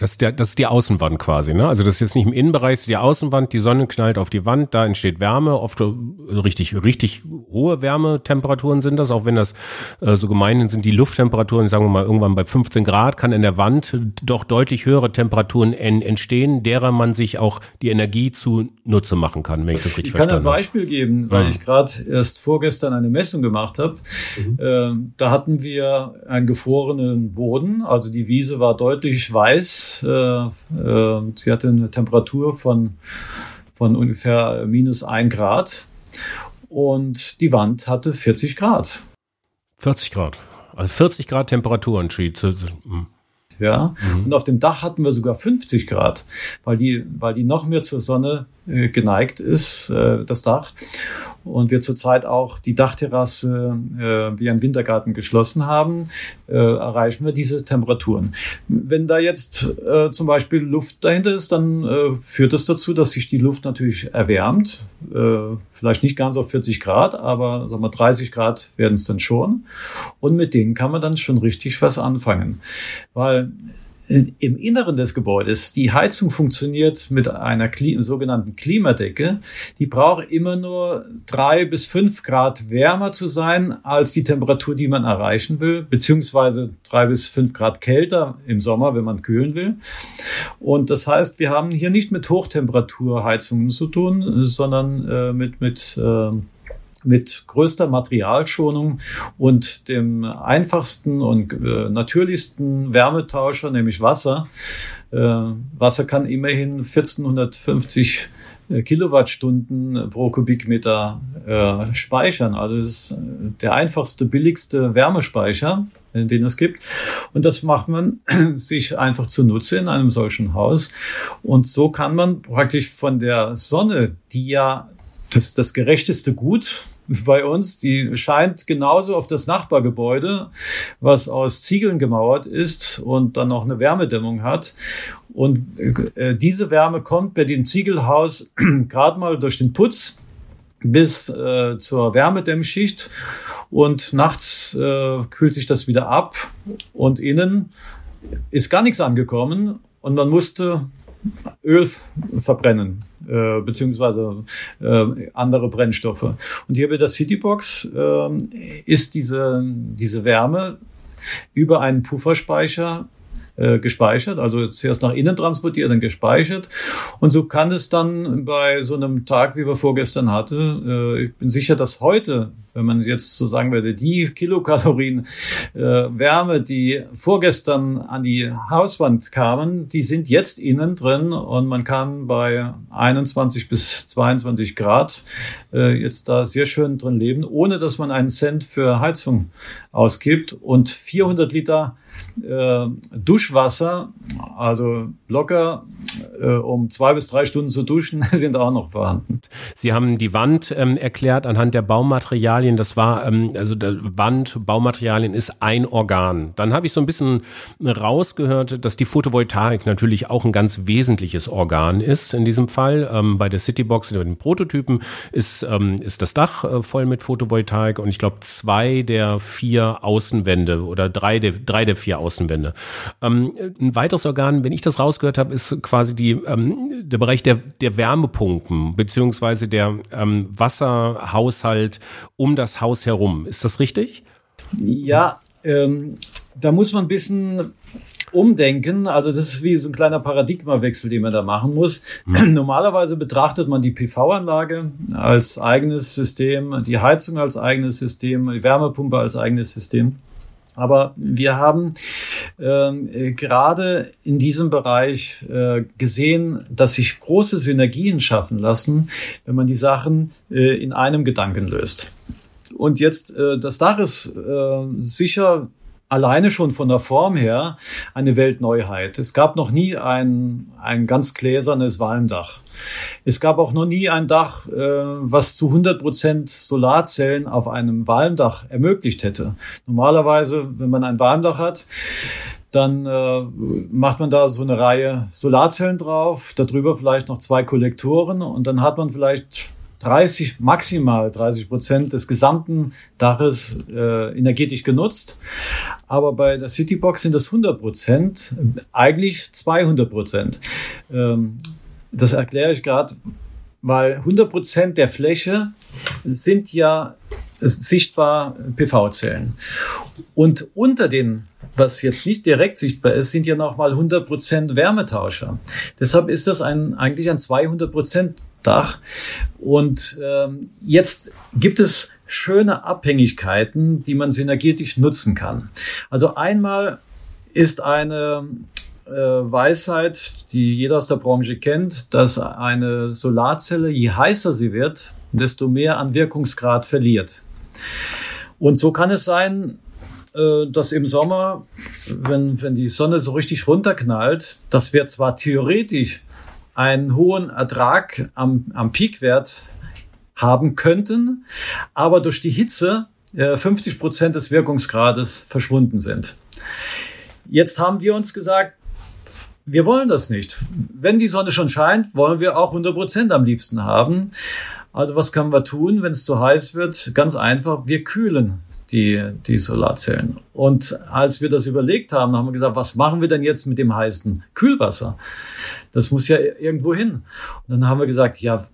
Das ist, der, das ist die Außenwand quasi, ne? Also das ist jetzt nicht im Innenbereich, das ist die Außenwand, die Sonne knallt auf die Wand, da entsteht Wärme, oft richtig, richtig hohe Wärmetemperaturen sind das, auch wenn das äh, so gemein sind, die Lufttemperaturen, sagen wir mal, irgendwann bei 15 Grad, kann in der Wand doch deutlich höhere Temperaturen en, entstehen, derer man sich auch die Energie zunutze machen kann, wenn ich das richtig ich verstanden habe. Ich kann ein Beispiel geben, weil ja. ich gerade erst vorgestern eine Messung gemacht habe. Mhm. Ähm, da hatten wir einen gefrorenen Boden, also die Wiese war deutlich weiß, äh, äh, sie hatte eine Temperatur von, von ungefähr minus ein Grad und die Wand hatte 40 Grad. 40 Grad. Also 40 Grad Temperaturunterschied. Hm. Ja, mhm. und auf dem Dach hatten wir sogar 50 Grad, weil die, weil die noch mehr zur Sonne äh, geneigt ist, äh, das Dach und wir zurzeit auch die Dachterrasse äh, wie ein Wintergarten geschlossen haben, äh, erreichen wir diese Temperaturen. Wenn da jetzt äh, zum Beispiel Luft dahinter ist, dann äh, führt das dazu, dass sich die Luft natürlich erwärmt. Äh, vielleicht nicht ganz auf 40 Grad, aber sagen wir 30 Grad werden es dann schon. Und mit denen kann man dann schon richtig was anfangen. Weil im Inneren des Gebäudes, die Heizung funktioniert mit einer Kli sogenannten Klimadecke. Die braucht immer nur drei bis fünf Grad wärmer zu sein als die Temperatur, die man erreichen will, beziehungsweise drei bis fünf Grad kälter im Sommer, wenn man kühlen will. Und das heißt, wir haben hier nicht mit Hochtemperaturheizungen zu tun, sondern äh, mit, mit äh, mit größter Materialschonung und dem einfachsten und äh, natürlichsten Wärmetauscher, nämlich Wasser. Äh, Wasser kann immerhin 1450 äh, Kilowattstunden pro Kubikmeter äh, speichern. Also ist äh, der einfachste, billigste Wärmespeicher, den es gibt. Und das macht man sich einfach zunutze in einem solchen Haus. Und so kann man praktisch von der Sonne, die ja das, das gerechteste Gut bei uns, die scheint genauso auf das Nachbargebäude, was aus Ziegeln gemauert ist und dann noch eine Wärmedämmung hat. Und äh, diese Wärme kommt bei dem Ziegelhaus gerade mal durch den Putz bis äh, zur Wärmedämmschicht. Und nachts äh, kühlt sich das wieder ab. Und innen ist gar nichts angekommen. Und man musste Öl verbrennen, äh, beziehungsweise äh, andere Brennstoffe. Und hier bei der Citybox äh, ist diese, diese Wärme über einen Pufferspeicher äh, gespeichert, also zuerst nach innen transportiert, dann gespeichert. Und so kann es dann bei so einem Tag, wie wir vorgestern hatten, äh, ich bin sicher, dass heute, wenn man jetzt so sagen würde, die Kilokalorien äh, Wärme, die vorgestern an die Hauswand kamen, die sind jetzt innen drin und man kann bei 21 bis 22 Grad äh, jetzt da sehr schön drin leben, ohne dass man einen Cent für Heizung ausgibt und 400 Liter äh, Duschwasser, also locker, äh, um zwei bis drei Stunden zu duschen, sind auch noch vorhanden. Sie haben die Wand ähm, erklärt anhand der Baumaterialien. Das war, ähm, also der Wand, Baumaterialien ist ein Organ. Dann habe ich so ein bisschen rausgehört, dass die Photovoltaik natürlich auch ein ganz wesentliches Organ ist in diesem Fall. Ähm, bei der Citybox, bei den Prototypen, ist, ähm, ist das Dach äh, voll mit Photovoltaik und ich glaube zwei der vier Außenwände oder drei der, drei der vier Außenwände. Ähm, ein weiteres Organ, wenn ich das rausgehört habe, ist quasi die, ähm, der Bereich der, der Wärmepumpen beziehungsweise der ähm, Wasserhaushalt um das Haus herum. Ist das richtig? Ja, ähm, da muss man ein bisschen umdenken. Also das ist wie so ein kleiner Paradigmawechsel, den man da machen muss. Mhm. Normalerweise betrachtet man die PV-Anlage als eigenes System, die Heizung als eigenes System, die Wärmepumpe als eigenes System. Aber wir haben äh, gerade in diesem Bereich äh, gesehen, dass sich große Synergien schaffen lassen, wenn man die Sachen äh, in einem Gedanken löst. Und jetzt, äh, das Dach ist äh, sicher alleine schon von der Form her eine Weltneuheit. Es gab noch nie ein, ein ganz gläsernes Walmdach. Es gab auch noch nie ein Dach, äh, was zu 100 Prozent Solarzellen auf einem Walmdach ermöglicht hätte. Normalerweise, wenn man ein Walmdach hat, dann äh, macht man da so eine Reihe Solarzellen drauf, darüber vielleicht noch zwei Kollektoren und dann hat man vielleicht 30, maximal 30 Prozent des gesamten Daches äh, energetisch genutzt. Aber bei der Citybox sind das 100 Prozent, eigentlich 200 Prozent. Ähm, das erkläre ich gerade, weil 100 Prozent der Fläche sind ja sichtbar PV-Zellen. Und unter den, was jetzt nicht direkt sichtbar ist, sind ja nochmal 100 Prozent Wärmetauscher. Deshalb ist das ein, eigentlich ein 200 Prozent Dach. Und ähm, jetzt gibt es schöne Abhängigkeiten, die man synergetisch nutzen kann. Also einmal ist eine äh, Weisheit, die jeder aus der Branche kennt, dass eine Solarzelle, je heißer sie wird, desto mehr an Wirkungsgrad verliert. Und so kann es sein, äh, dass im Sommer, wenn, wenn die Sonne so richtig runterknallt, dass wir zwar theoretisch einen hohen Ertrag am, am Peakwert haben könnten, aber durch die Hitze äh, 50 Prozent des Wirkungsgrades verschwunden sind. Jetzt haben wir uns gesagt, wir wollen das nicht. Wenn die Sonne schon scheint, wollen wir auch 100 Prozent am liebsten haben. Also was können wir tun, wenn es zu heiß wird? Ganz einfach, wir kühlen die, die Solarzellen. Und als wir das überlegt haben, haben wir gesagt, was machen wir denn jetzt mit dem heißen Kühlwasser? Das muss ja irgendwo hin. Und dann haben wir gesagt, ja,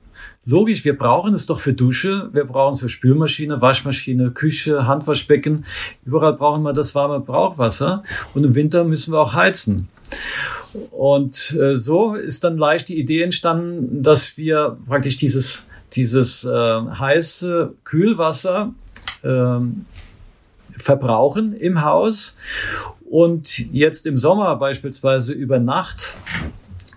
logisch, wir brauchen es doch für Dusche, wir brauchen es für Spülmaschine, Waschmaschine, Küche, Handwaschbecken. Überall brauchen wir das warme Brauchwasser. Und im Winter müssen wir auch heizen. Und äh, so ist dann leicht die Idee entstanden, dass wir praktisch dieses, dieses äh, heiße Kühlwasser äh, verbrauchen im Haus. Und jetzt im Sommer beispielsweise über Nacht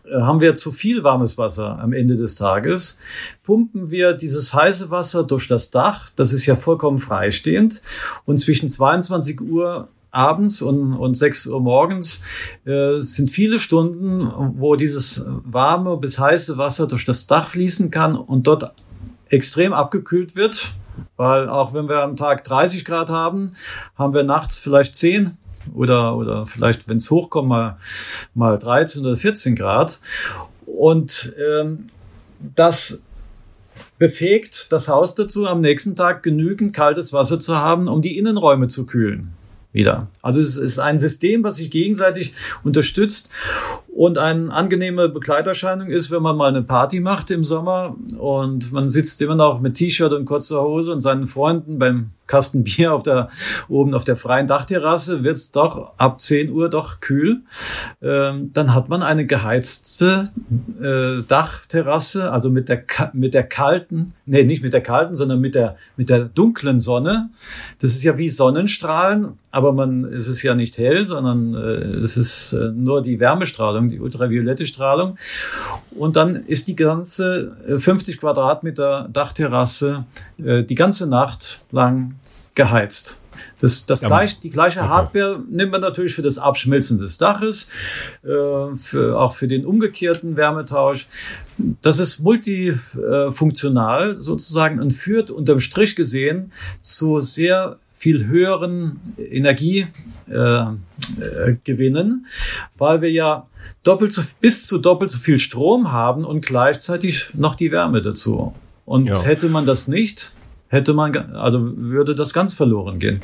äh, haben wir zu viel warmes Wasser am Ende des Tages, pumpen wir dieses heiße Wasser durch das Dach, das ist ja vollkommen freistehend, und zwischen 22 Uhr abends und, und 6 Uhr morgens äh, sind viele Stunden, wo dieses warme bis heiße Wasser durch das Dach fließen kann und dort extrem abgekühlt wird, weil auch wenn wir am Tag 30 Grad haben, haben wir nachts vielleicht 10 oder, oder vielleicht, wenn es hochkommt, mal, mal 13 oder 14 Grad. Und ähm, das befähigt das Haus dazu, am nächsten Tag genügend kaltes Wasser zu haben, um die Innenräume zu kühlen wieder. Also es ist ein System, was sich gegenseitig unterstützt und eine angenehme Begleiterscheinung ist, wenn man mal eine Party macht im Sommer und man sitzt immer noch mit T-Shirt und kurzer Hose und seinen Freunden beim Kasten Bier auf der, oben auf der freien Dachterrasse, wird es doch ab 10 Uhr doch kühl. Ähm, dann hat man eine geheizte äh, Dachterrasse, also mit der, mit der kalten, nee, nicht mit der kalten, sondern mit der, mit der dunklen Sonne. Das ist ja wie Sonnenstrahlen, aber man, es ist ja nicht hell, sondern äh, es ist äh, nur die Wärmestrahlung, die ultraviolette Strahlung. Und dann ist die ganze 50 äh, Quadratmeter Dachterrasse äh, die ganze Nacht lang geheizt. Das, das gleich, die gleiche okay. Hardware nimmt man natürlich für das Abschmelzen des Daches, äh, für, auch für den umgekehrten Wärmetausch. Das ist multifunktional sozusagen und führt unterm Strich gesehen zu sehr viel höheren Energiegewinnen, äh, äh, weil wir ja doppelt so, bis zu doppelt so viel Strom haben und gleichzeitig noch die Wärme dazu. Und ja. hätte man das nicht, hätte man, also würde das ganz verloren gehen.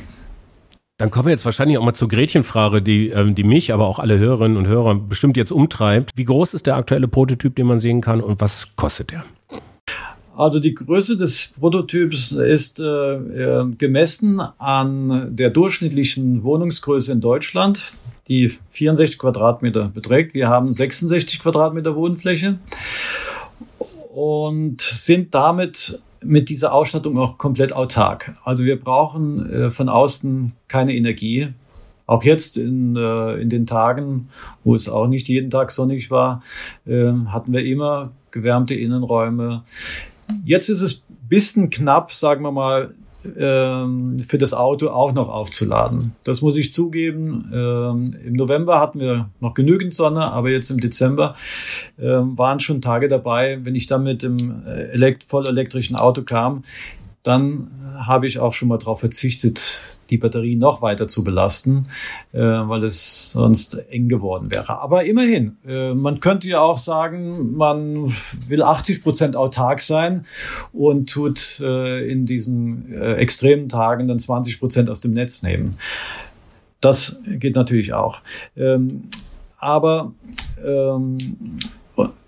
Dann kommen wir jetzt wahrscheinlich auch mal zur Gretchenfrage, die, ähm, die mich, aber auch alle Hörerinnen und Hörer bestimmt jetzt umtreibt. Wie groß ist der aktuelle Prototyp, den man sehen kann und was kostet der? Also die Größe des Prototyps ist äh, äh gemessen an der durchschnittlichen Wohnungsgröße in Deutschland, die 64 Quadratmeter beträgt. Wir haben 66 Quadratmeter Wohnfläche und sind damit mit dieser Ausstattung auch komplett autark. Also wir brauchen äh, von außen keine Energie. Auch jetzt in, äh, in den Tagen, wo es auch nicht jeden Tag sonnig war, äh, hatten wir immer gewärmte Innenräume. Jetzt ist es bisschen knapp, sagen wir mal, ähm, für das Auto auch noch aufzuladen. Das muss ich zugeben. Ähm, Im November hatten wir noch genügend Sonne, aber jetzt im Dezember ähm, waren schon Tage dabei, wenn ich dann mit dem äh, voll elektrischen Auto kam, dann habe ich auch schon mal darauf verzichtet, die Batterie noch weiter zu belasten, äh, weil es sonst eng geworden wäre. Aber immerhin, äh, man könnte ja auch sagen, man will 80 Prozent autark sein und tut äh, in diesen äh, extremen Tagen dann 20 Prozent aus dem Netz nehmen. Das geht natürlich auch. Ähm, aber ähm, äh,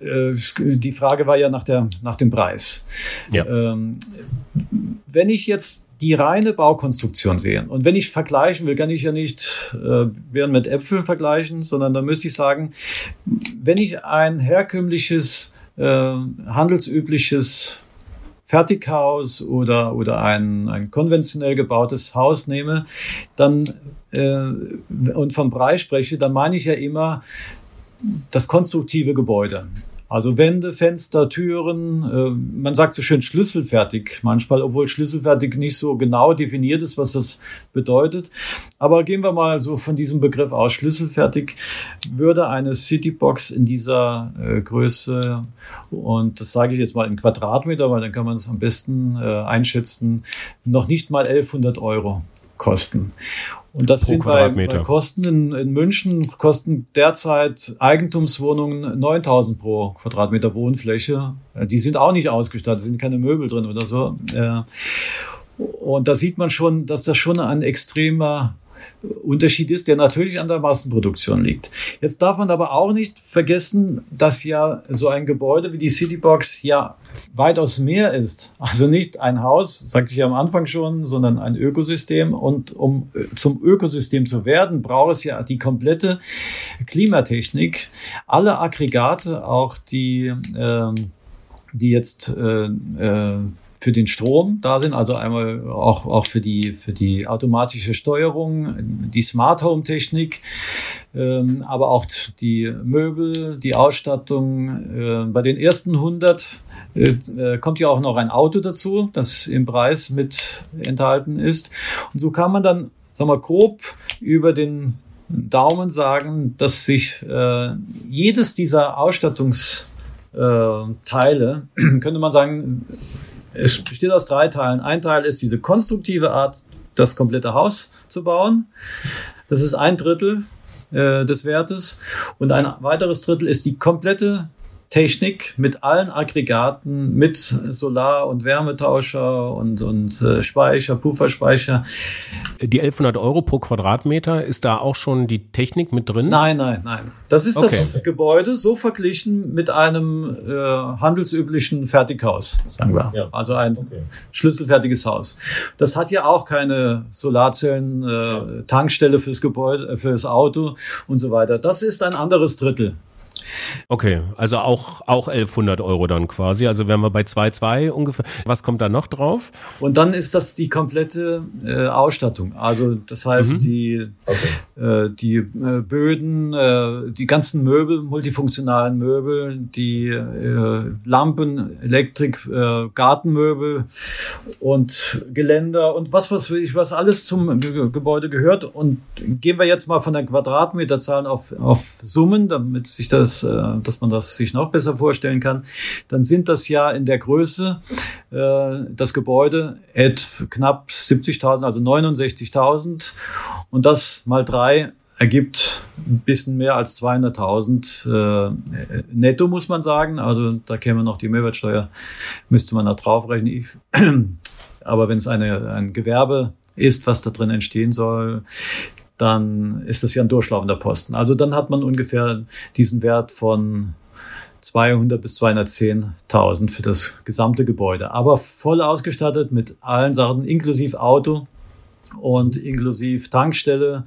die Frage war ja nach, der, nach dem Preis. Ja. Ähm, wenn ich jetzt die reine Baukonstruktion sehe und wenn ich vergleichen will, kann ich ja nicht äh, Birnen mit Äpfeln vergleichen, sondern da müsste ich sagen, wenn ich ein herkömmliches, äh, handelsübliches Fertighaus oder, oder ein, ein konventionell gebautes Haus nehme, dann äh, und vom Preis spreche, dann meine ich ja immer das konstruktive Gebäude. Also Wände, Fenster, Türen, äh, man sagt so schön schlüsselfertig manchmal, obwohl schlüsselfertig nicht so genau definiert ist, was das bedeutet. Aber gehen wir mal so von diesem Begriff aus. Schlüsselfertig würde eine Citybox in dieser äh, Größe, und das sage ich jetzt mal in Quadratmeter, weil dann kann man es am besten äh, einschätzen, noch nicht mal 1100 Euro kosten. Und das sind bei, bei, Kosten in, in, München, kosten derzeit Eigentumswohnungen 9000 pro Quadratmeter Wohnfläche. Äh, die sind auch nicht ausgestattet, sind keine Möbel drin oder so. Äh, und da sieht man schon, dass das schon ein extremer Unterschied ist, der natürlich an der Massenproduktion liegt. Jetzt darf man aber auch nicht vergessen, dass ja so ein Gebäude wie die Citybox ja weitaus mehr ist. Also nicht ein Haus, sagte ich ja am Anfang schon, sondern ein Ökosystem. Und um äh, zum Ökosystem zu werden, braucht es ja die komplette Klimatechnik, alle Aggregate, auch die, äh, die jetzt äh, äh, für den Strom da sind, also einmal auch, auch für, die, für die automatische Steuerung, die Smart Home Technik, ähm, aber auch die Möbel, die Ausstattung. Äh, bei den ersten 100 äh, äh, kommt ja auch noch ein Auto dazu, das im Preis mit enthalten ist. Und so kann man dann, sagen wir, grob über den Daumen sagen, dass sich äh, jedes dieser Ausstattungsteile, könnte man sagen, es besteht aus drei Teilen. Ein Teil ist diese konstruktive Art, das komplette Haus zu bauen. Das ist ein Drittel äh, des Wertes. Und ein weiteres Drittel ist die komplette Technik mit allen Aggregaten, mit Solar- und Wärmetauscher und, und äh, Speicher, Pufferspeicher. Die 1100 Euro pro Quadratmeter, ist da auch schon die Technik mit drin? Nein, nein, nein. Das ist okay. das Gebäude so verglichen mit einem äh, handelsüblichen Fertighaus, sagen wir. Ja. Also ein okay. schlüsselfertiges Haus. Das hat ja auch keine Solarzellen, äh, Tankstelle fürs Gebäude, äh, fürs Auto und so weiter. Das ist ein anderes Drittel. Okay, also auch, auch 1100 Euro dann quasi. Also wären wir bei 2,2 ungefähr. Was kommt da noch drauf? Und dann ist das die komplette äh, Ausstattung. Also das heißt, mhm. die, okay. äh, die äh, Böden, äh, die ganzen Möbel, multifunktionalen Möbel, die äh, Lampen, Elektrik, äh, Gartenmöbel und Geländer und was, was, was alles zum Gebäude gehört. Und gehen wir jetzt mal von der Quadratmeterzahl auf, auf Summen, damit sich das äh, dass man das sich noch besser vorstellen kann, dann sind das ja in der Größe äh, das Gebäude at knapp 70.000, also 69.000 und das mal drei ergibt ein bisschen mehr als 200.000 äh, netto, muss man sagen. Also da käme noch die Mehrwertsteuer, müsste man da draufrechnen. Ich, aber wenn es eine, ein Gewerbe ist, was da drin entstehen soll, dann ist das ja ein durchlaufender Posten. Also dann hat man ungefähr diesen Wert von 200 bis 210.000 für das gesamte Gebäude. Aber voll ausgestattet mit allen Sachen, inklusive Auto und inklusive Tankstelle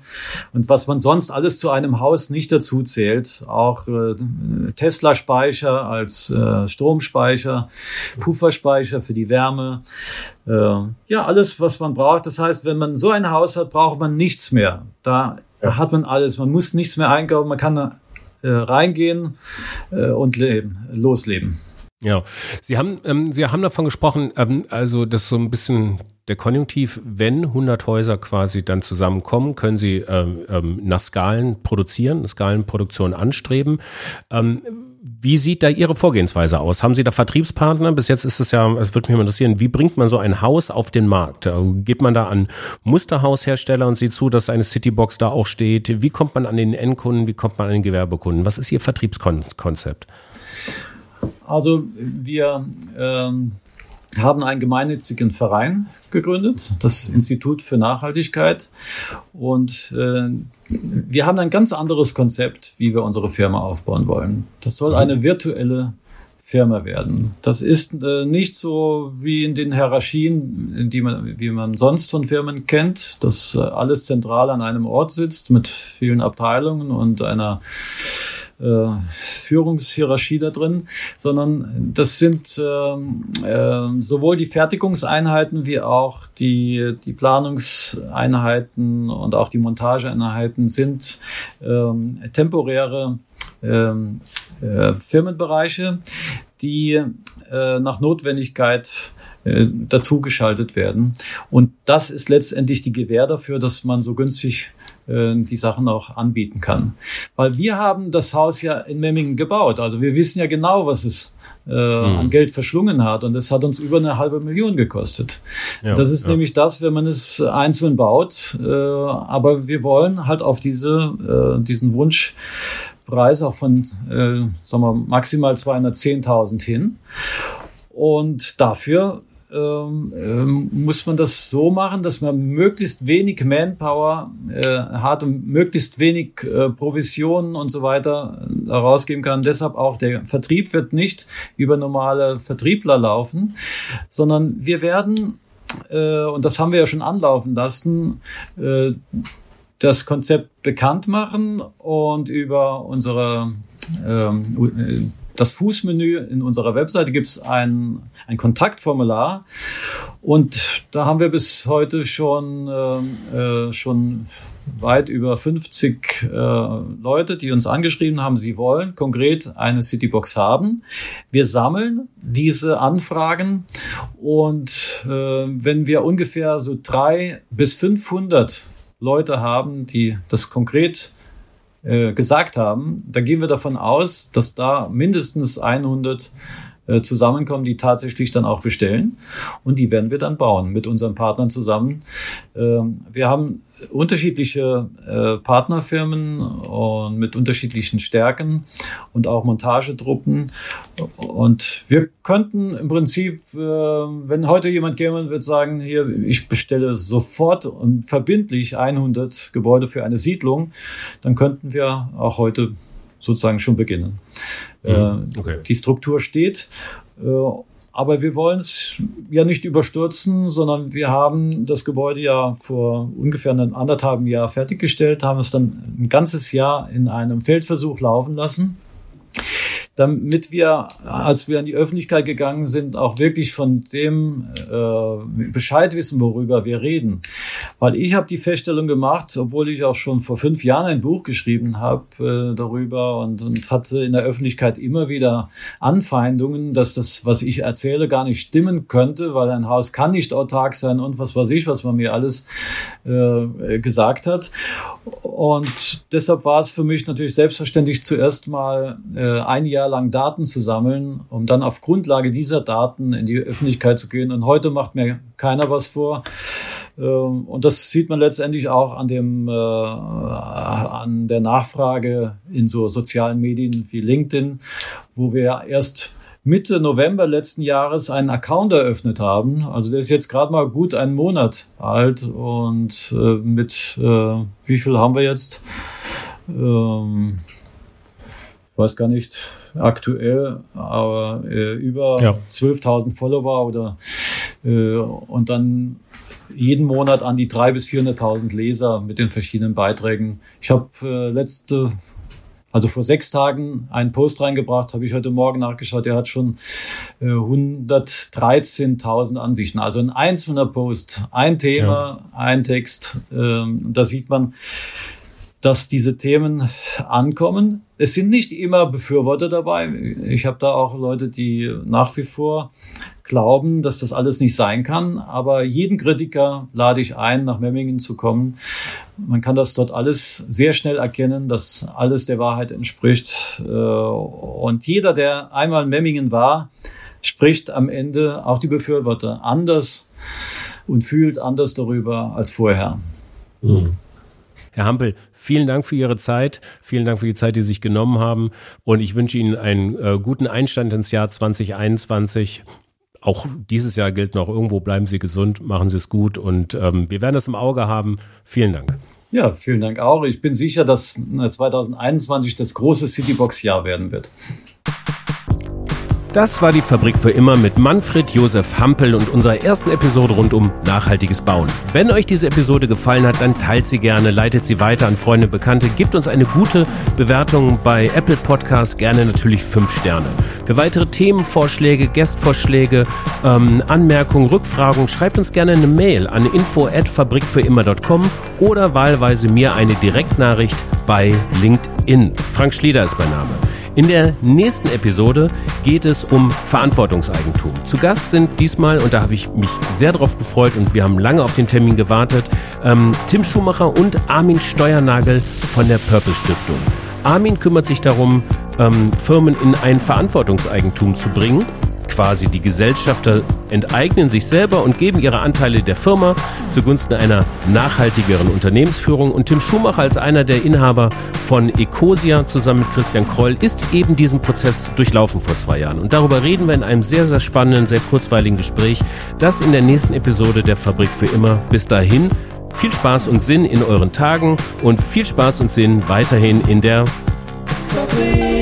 und was man sonst alles zu einem Haus nicht dazu zählt. Auch äh, Tesla-Speicher als äh, Stromspeicher, Pufferspeicher für die Wärme. Äh, ja, alles, was man braucht. Das heißt, wenn man so ein Haus hat, braucht man nichts mehr. Da ja. hat man alles. Man muss nichts mehr einkaufen. Man kann äh, reingehen äh, und leben, losleben. Ja, Sie haben, ähm, Sie haben davon gesprochen, ähm, also das so ein bisschen der Konjunktiv, wenn 100 Häuser quasi dann zusammenkommen, können Sie ähm, ähm, nach Skalen produzieren, Skalenproduktion anstreben. Ähm, Wie sieht da Ihre Vorgehensweise aus? Haben Sie da Vertriebspartner? Bis jetzt ist es ja, es würde mich interessieren, wie bringt man so ein Haus auf den Markt? Äh, geht man da an Musterhaushersteller und sieht zu, dass eine Citybox da auch steht? Wie kommt man an den Endkunden? Wie kommt man an den Gewerbekunden? Was ist Ihr Vertriebskonzept? Also wir ähm, haben einen gemeinnützigen Verein gegründet, das Institut für Nachhaltigkeit. Und äh, wir haben ein ganz anderes Konzept, wie wir unsere Firma aufbauen wollen. Das soll eine virtuelle Firma werden. Das ist äh, nicht so wie in den Hierarchien, die man, wie man sonst von Firmen kennt, dass äh, alles zentral an einem Ort sitzt mit vielen Abteilungen und einer äh, Führungshierarchie da drin, sondern das sind äh, sowohl die Fertigungseinheiten wie auch die, die Planungseinheiten und auch die Montageeinheiten sind äh, temporäre ähm, äh, Firmenbereiche, die äh, nach Notwendigkeit äh, dazugeschaltet werden. Und das ist letztendlich die Gewähr dafür, dass man so günstig äh, die Sachen auch anbieten kann. Weil wir haben das Haus ja in Memmingen gebaut. Also wir wissen ja genau, was es äh, mhm. an Geld verschlungen hat. Und es hat uns über eine halbe Million gekostet. Ja, das ist ja. nämlich das, wenn man es einzeln baut. Äh, aber wir wollen halt auf diese, äh, diesen Wunschpreis auch von, äh, sagen wir, maximal 210.000 hin. Und dafür ähm, ähm, muss man das so machen, dass man möglichst wenig Manpower äh, hat und möglichst wenig äh, Provisionen und so weiter herausgeben kann. Deshalb auch der Vertrieb wird nicht über normale Vertriebler laufen, sondern wir werden, äh, und das haben wir ja schon anlaufen lassen, äh, das Konzept bekannt machen und über unsere ähm, das Fußmenü in unserer Webseite gibt es ein, ein Kontaktformular. Und da haben wir bis heute schon, äh, äh schon weit über 50 äh, Leute, die uns angeschrieben haben, sie wollen konkret eine Citybox haben. Wir sammeln diese Anfragen. Und äh, wenn wir ungefähr so drei bis 500 Leute haben, die das konkret äh, gesagt haben, da gehen wir davon aus, dass da mindestens 100 äh, zusammenkommen, die tatsächlich dann auch bestellen. Und die werden wir dann bauen mit unseren Partnern zusammen. Ähm, wir haben unterschiedliche äh, Partnerfirmen und mit unterschiedlichen Stärken und auch Montagetruppen. Und wir könnten im Prinzip, äh, wenn heute jemand käme und würde sagen, hier, ich bestelle sofort und verbindlich 100 Gebäude für eine Siedlung, dann könnten wir auch heute sozusagen schon beginnen. Mhm. Okay. Die Struktur steht. Aber wir wollen es ja nicht überstürzen, sondern wir haben das Gebäude ja vor ungefähr einem anderthalben Jahr fertiggestellt, haben es dann ein ganzes Jahr in einem Feldversuch laufen lassen damit wir, als wir an die Öffentlichkeit gegangen sind, auch wirklich von dem äh, Bescheid wissen, worüber wir reden. Weil ich habe die Feststellung gemacht, obwohl ich auch schon vor fünf Jahren ein Buch geschrieben habe äh, darüber und, und hatte in der Öffentlichkeit immer wieder Anfeindungen, dass das, was ich erzähle, gar nicht stimmen könnte, weil ein Haus kann nicht autark sein und was weiß ich, was man mir alles äh, gesagt hat. Und deshalb war es für mich natürlich selbstverständlich zuerst mal äh, ein Jahr lang Daten zu sammeln, um dann auf Grundlage dieser Daten in die Öffentlichkeit zu gehen. Und heute macht mir keiner was vor. Ähm, und das sieht man letztendlich auch an dem, äh, an der Nachfrage in so sozialen Medien wie LinkedIn, wo wir erst Mitte November letzten Jahres einen Account eröffnet haben. Also der ist jetzt gerade mal gut einen Monat alt und äh, mit äh, wie viel haben wir jetzt? Ähm, weiß gar nicht, aktuell, aber äh, über ja. 12.000 Follower oder äh, und dann jeden Monat an die 300.000 bis 400.000 Leser mit den verschiedenen Beiträgen. Ich habe äh, letzte also vor sechs Tagen einen Post reingebracht, habe ich heute Morgen nachgeschaut, der hat schon äh, 113.000 Ansichten. Also ein einzelner Post, ein Thema, ja. ein Text. Ähm, da sieht man, dass diese Themen ankommen. Es sind nicht immer Befürworter dabei. Ich habe da auch Leute, die nach wie vor glauben, dass das alles nicht sein kann. Aber jeden Kritiker lade ich ein, nach Memmingen zu kommen. Man kann das dort alles sehr schnell erkennen, dass alles der Wahrheit entspricht. Äh, und jeder, der einmal in Memmingen war, spricht am Ende auch die Befürworter anders und fühlt anders darüber als vorher. Mhm. Herr Hampel, vielen Dank für Ihre Zeit. Vielen Dank für die Zeit, die Sie sich genommen haben. Und ich wünsche Ihnen einen äh, guten Einstand ins Jahr 2021. Auch dieses Jahr gilt noch, irgendwo bleiben Sie gesund, machen Sie es gut und ähm, wir werden das im Auge haben. Vielen Dank. Ja, vielen Dank auch. Ich bin sicher, dass 2021 das große Citybox-Jahr werden wird. Das war die Fabrik für immer mit Manfred Josef Hampel und unserer ersten Episode rund um nachhaltiges Bauen. Wenn euch diese Episode gefallen hat, dann teilt sie gerne, leitet sie weiter an Freunde und Bekannte, gebt uns eine gute Bewertung bei Apple Podcasts, gerne natürlich fünf Sterne. Für weitere Themenvorschläge, Gastvorschläge, ähm, Anmerkungen, Rückfragen, schreibt uns gerne eine Mail an info@fabrikfürimmer.com oder wahlweise mir eine Direktnachricht bei LinkedIn. Frank Schlieder ist mein Name. In der nächsten Episode geht es um Verantwortungseigentum. Zu Gast sind diesmal, und da habe ich mich sehr drauf gefreut und wir haben lange auf den Termin gewartet, ähm, Tim Schumacher und Armin Steuernagel von der Purple Stiftung. Armin kümmert sich darum, ähm, Firmen in ein Verantwortungseigentum zu bringen quasi die Gesellschafter enteignen sich selber und geben ihre Anteile der Firma zugunsten einer nachhaltigeren Unternehmensführung. Und Tim Schumacher als einer der Inhaber von Ecosia zusammen mit Christian Kroll ist eben diesen Prozess durchlaufen vor zwei Jahren. Und darüber reden wir in einem sehr, sehr spannenden, sehr kurzweiligen Gespräch. Das in der nächsten Episode der Fabrik für immer. Bis dahin. Viel Spaß und Sinn in euren Tagen und viel Spaß und Sinn weiterhin in der Fabrik.